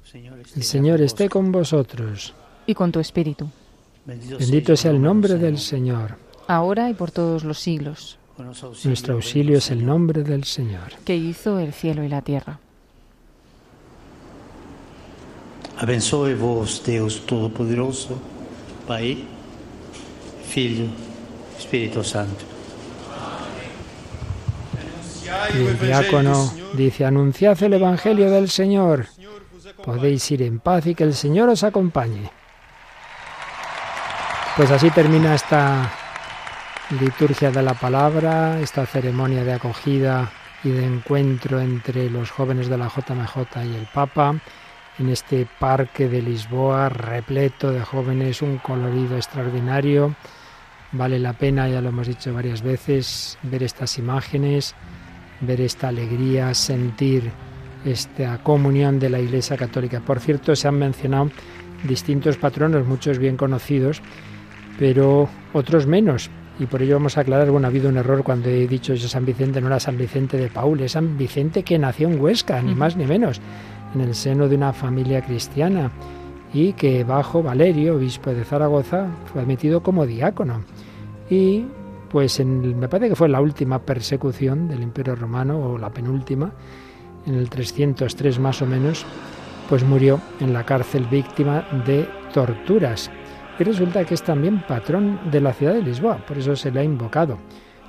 Señor, El Señor con esté con vosotros. Y con tu espíritu, Bendito Bendito sea el nombre del Señor. ahora y por todos los siglos, Nuestro auxilio es el nombre del Señor. que hizo el cielo y la tierra. Abençoe vos, Deus Todo-Poderoso, Pai, Filho, Espírito Santo. Y el diácono dice, anunciad el Evangelio del Señor. Podéis ir en paz y que el Señor os acompañe. Pues así termina esta liturgia de la palabra, esta ceremonia de acogida y de encuentro entre los jóvenes de la JMJ y el Papa, en este parque de Lisboa repleto de jóvenes, un colorido extraordinario. Vale la pena, ya lo hemos dicho varias veces, ver estas imágenes, ver esta alegría, sentir esta comunión de la Iglesia Católica. Por cierto, se han mencionado distintos patronos, muchos bien conocidos, pero otros menos. Y por ello vamos a aclarar, bueno, ha habido un error cuando he dicho yo San Vicente, no era San Vicente de Paul, es San Vicente que nació en Huesca, ni más ni menos, en el seno de una familia cristiana y que bajo Valerio, obispo de Zaragoza, fue admitido como diácono. Y pues en, me parece que fue la última persecución del Imperio Romano, o la penúltima, en el 303 más o menos, pues murió en la cárcel víctima de torturas. Y resulta que es también patrón de la ciudad de Lisboa, por eso se le ha invocado.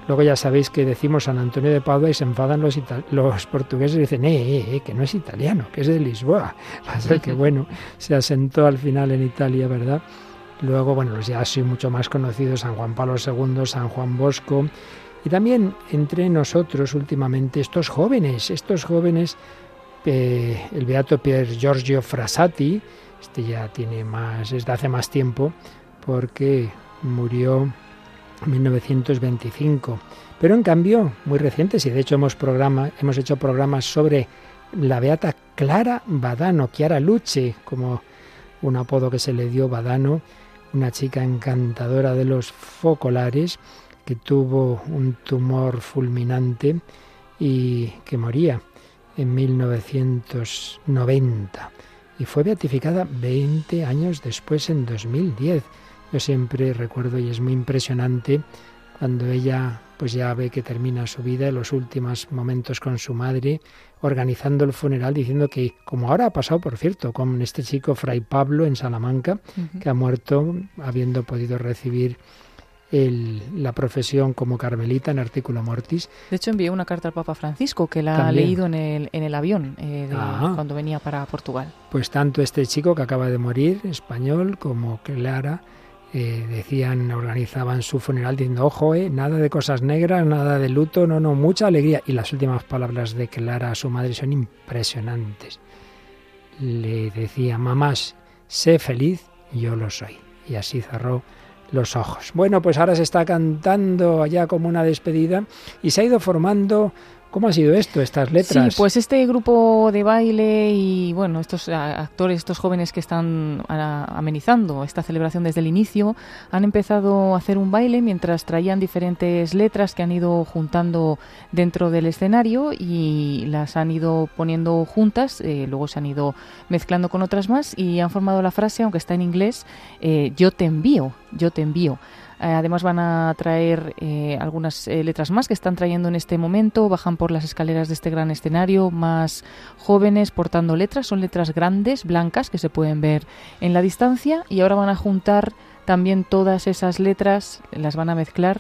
Luego ya sabéis que decimos San Antonio de Padua y se enfadan los, portugueses y dicen, eh, eh, eh, que no es italiano, que es de Lisboa. [LAUGHS] Pasa que bueno, se asentó al final en Italia, ¿verdad? Luego, bueno, los ya así mucho más conocidos, San Juan Pablo II, San Juan Bosco. Y también entre nosotros últimamente estos jóvenes, estos jóvenes, eh, el beato Pier Giorgio Frassati, este ya tiene más, es de hace más tiempo, porque murió en 1925. Pero en cambio, muy recientes, y de hecho hemos, programa, hemos hecho programas sobre la beata Clara Badano, Chiara Luce, como un apodo que se le dio Badano, una chica encantadora de los focolares que tuvo un tumor fulminante y que moría en 1990 y fue beatificada 20 años después en 2010. Yo siempre recuerdo y es muy impresionante cuando ella pues ya ve que termina su vida, los últimos momentos con su madre, organizando el funeral, diciendo que, como ahora ha pasado, por cierto, con este chico Fray Pablo en Salamanca, que ha muerto habiendo podido recibir el- la profesión como carmelita en artículo mortis. De hecho, envié una carta al Papa Francisco que la ha leído en el, en el avión eh, de- Ah. cuando venía para Portugal. Pues tanto este chico que acaba de morir, español, como Clara, eh, decían, organizaban su funeral diciendo, ojo, eh, nada de cosas negras, nada de luto, no, no, mucha alegría. Y las últimas palabras de Clara a su madre son impresionantes. Le decía, mamás, sé feliz, yo lo soy. Y así cerró los ojos. Bueno, pues ahora se está cantando allá como una despedida y se ha ido formando ¿Cómo ha sido esto, estas letras? Sí, pues este grupo de baile y bueno, estos actores, estos jóvenes que están amenizando esta celebración desde el inicio, han empezado a hacer un baile mientras traían diferentes letras que han ido juntando dentro del escenario y las han ido poniendo juntas, eh, luego se han ido mezclando con otras más y han formado la frase, aunque está en inglés, eh, yo te envío, yo te envío. Eh, además van a traer eh, algunas eh, letras más que están trayendo en este momento. Bajan por las escaleras de este gran escenario más jóvenes portando letras. Son letras grandes, blancas, que se pueden ver en la distancia. Y ahora van a juntar también todas esas letras, las van a mezclar.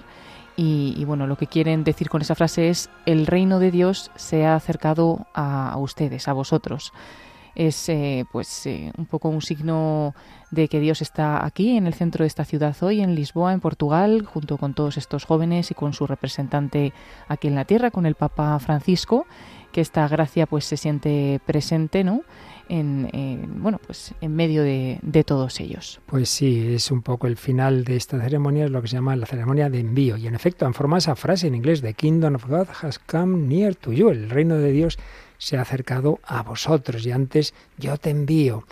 Y, bueno, lo que quieren decir con esa frase es el reino de Dios se ha acercado a, ustedes, a vosotros. Es pues un poco un signo de que Dios está aquí en el centro de esta ciudad hoy, en Lisboa, en Portugal, junto con todos estos jóvenes y con su representante aquí en la tierra, con el Papa Francisco, que esta gracia pues se siente presente, ¿no? En, bueno pues en medio de, de, todos ellos. Pues sí, es un poco el final de esta ceremonia, es lo que se llama la ceremonia de envío. Y en efecto han formado esa frase en inglés, The Kingdom of God has come near to you, el reino de Dios se ha acercado a vosotros y antes yo te envío.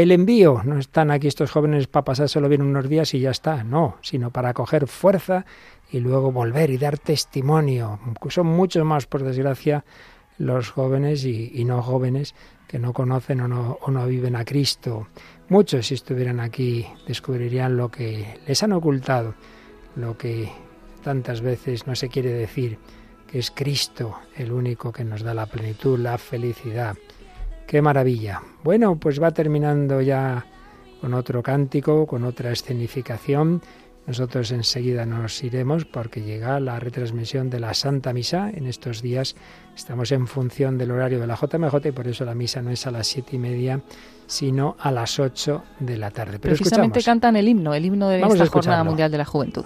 El envío, no están aquí estos jóvenes para pasárselo bien unos días y ya está, no, sino para coger fuerza y luego volver y dar testimonio. Son muchos más, por desgracia, los jóvenes y, no jóvenes que no conocen o no, o no viven a Cristo. Muchos, si estuvieran aquí, descubrirían lo que les han ocultado, lo que tantas veces no se quiere decir, que es Cristo el único que nos da la plenitud, la felicidad. Qué maravilla. Bueno, pues va terminando ya con otro cántico, con otra escenificación. Nosotros enseguida nos iremos porque llega la retransmisión de la Santa Misa. En estos días estamos en función del horario de la JMJ y por eso la misa no es a las siete y media, sino a las ocho de la tarde. Pero Precisamente cantan el himno, el himno de esta Jornada Mundial de la Juventud.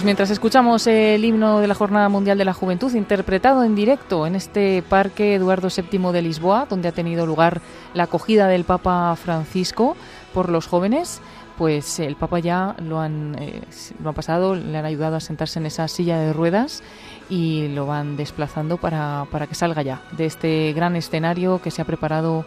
Pues mientras escuchamos el himno de la Jornada Mundial de la Juventud interpretado en directo en este Parque Eduardo VII de Lisboa, donde ha tenido lugar la acogida del Papa Francisco por los jóvenes, pues el Papa ya lo han, eh, lo han pasado, le han ayudado a sentarse en esa silla de ruedas y lo van desplazando para, para que salga ya de este gran escenario que se ha preparado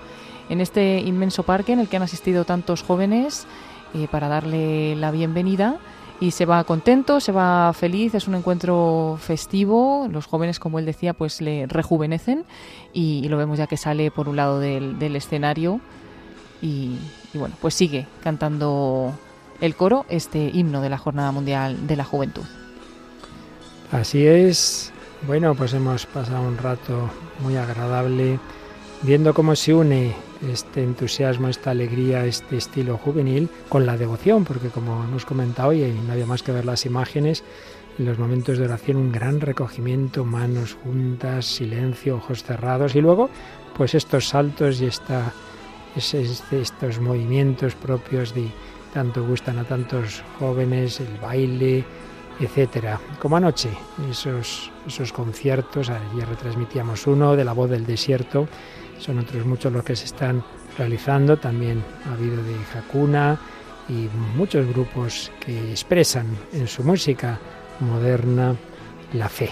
en este inmenso parque en el que han asistido tantos jóvenes eh, para darle la bienvenida y se va contento, se va feliz, es un encuentro festivo, los jóvenes, como él decía, pues le rejuvenecen y, lo vemos ya que sale por un lado del, escenario y, y, bueno, pues sigue cantando el coro este himno de la Jornada Mundial de la Juventud. Así es. Bueno, pues hemos pasado un rato muy agradable viendo cómo se une este entusiasmo, esta alegría, este estilo juvenil con la devoción, porque como hemos comentado y no había más que ver las imágenes, en los momentos de oración un gran recogimiento, manos juntas, silencio, ojos cerrados y luego pues estos saltos y esta, estos movimientos propios de tanto gustan a tantos jóvenes, el baile, etcétera. Como anoche, esos, esos conciertos, ayer retransmitíamos uno de la voz del desierto, son otros muchos los que se están realizando, también ha habido de Hakuna y muchos grupos que expresan en su música moderna la fe.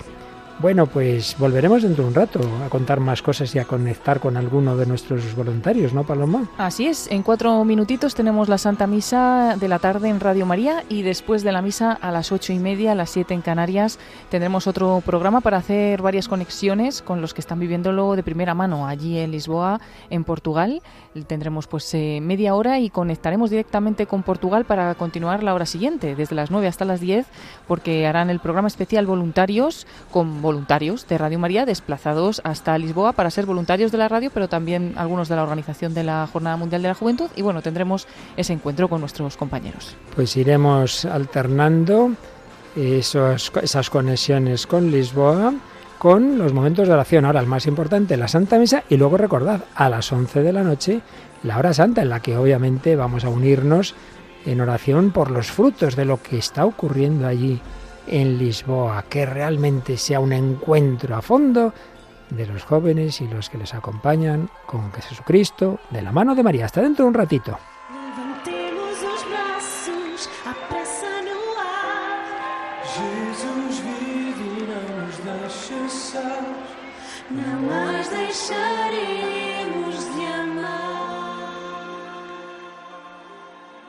Bueno, pues volveremos dentro de un rato a contar más cosas y a conectar con alguno de nuestros voluntarios, ¿no, Paloma? Así es, en cuatro minutitos tenemos la Santa Misa de la tarde en Radio María y después de la misa a las ocho y media, a las siete en Canarias, tendremos otro programa para hacer varias conexiones con los que están viviéndolo de primera mano allí en Lisboa, en Portugal. Tendremos pues eh, media hora y conectaremos directamente con Portugal para continuar la hora siguiente, desde las nueve hasta las diez, porque harán el programa especial voluntarios con voluntarios de Radio María desplazados hasta Lisboa para ser voluntarios de la radio, pero también algunos de la organización de la Jornada Mundial de la Juventud. Y bueno, tendremos ese encuentro con nuestros compañeros. Pues iremos alternando esas conexiones con Lisboa con los momentos de oración. Ahora el más importante, la Santa Misa, y luego recordad, a las 11 de la noche, la hora santa, en la que obviamente vamos a unirnos en oración por los frutos de lo que está ocurriendo allí en Lisboa, que realmente sea un encuentro a fondo de los jóvenes y los que les acompañan con Jesucristo, de la mano de María. Hasta dentro de un ratito.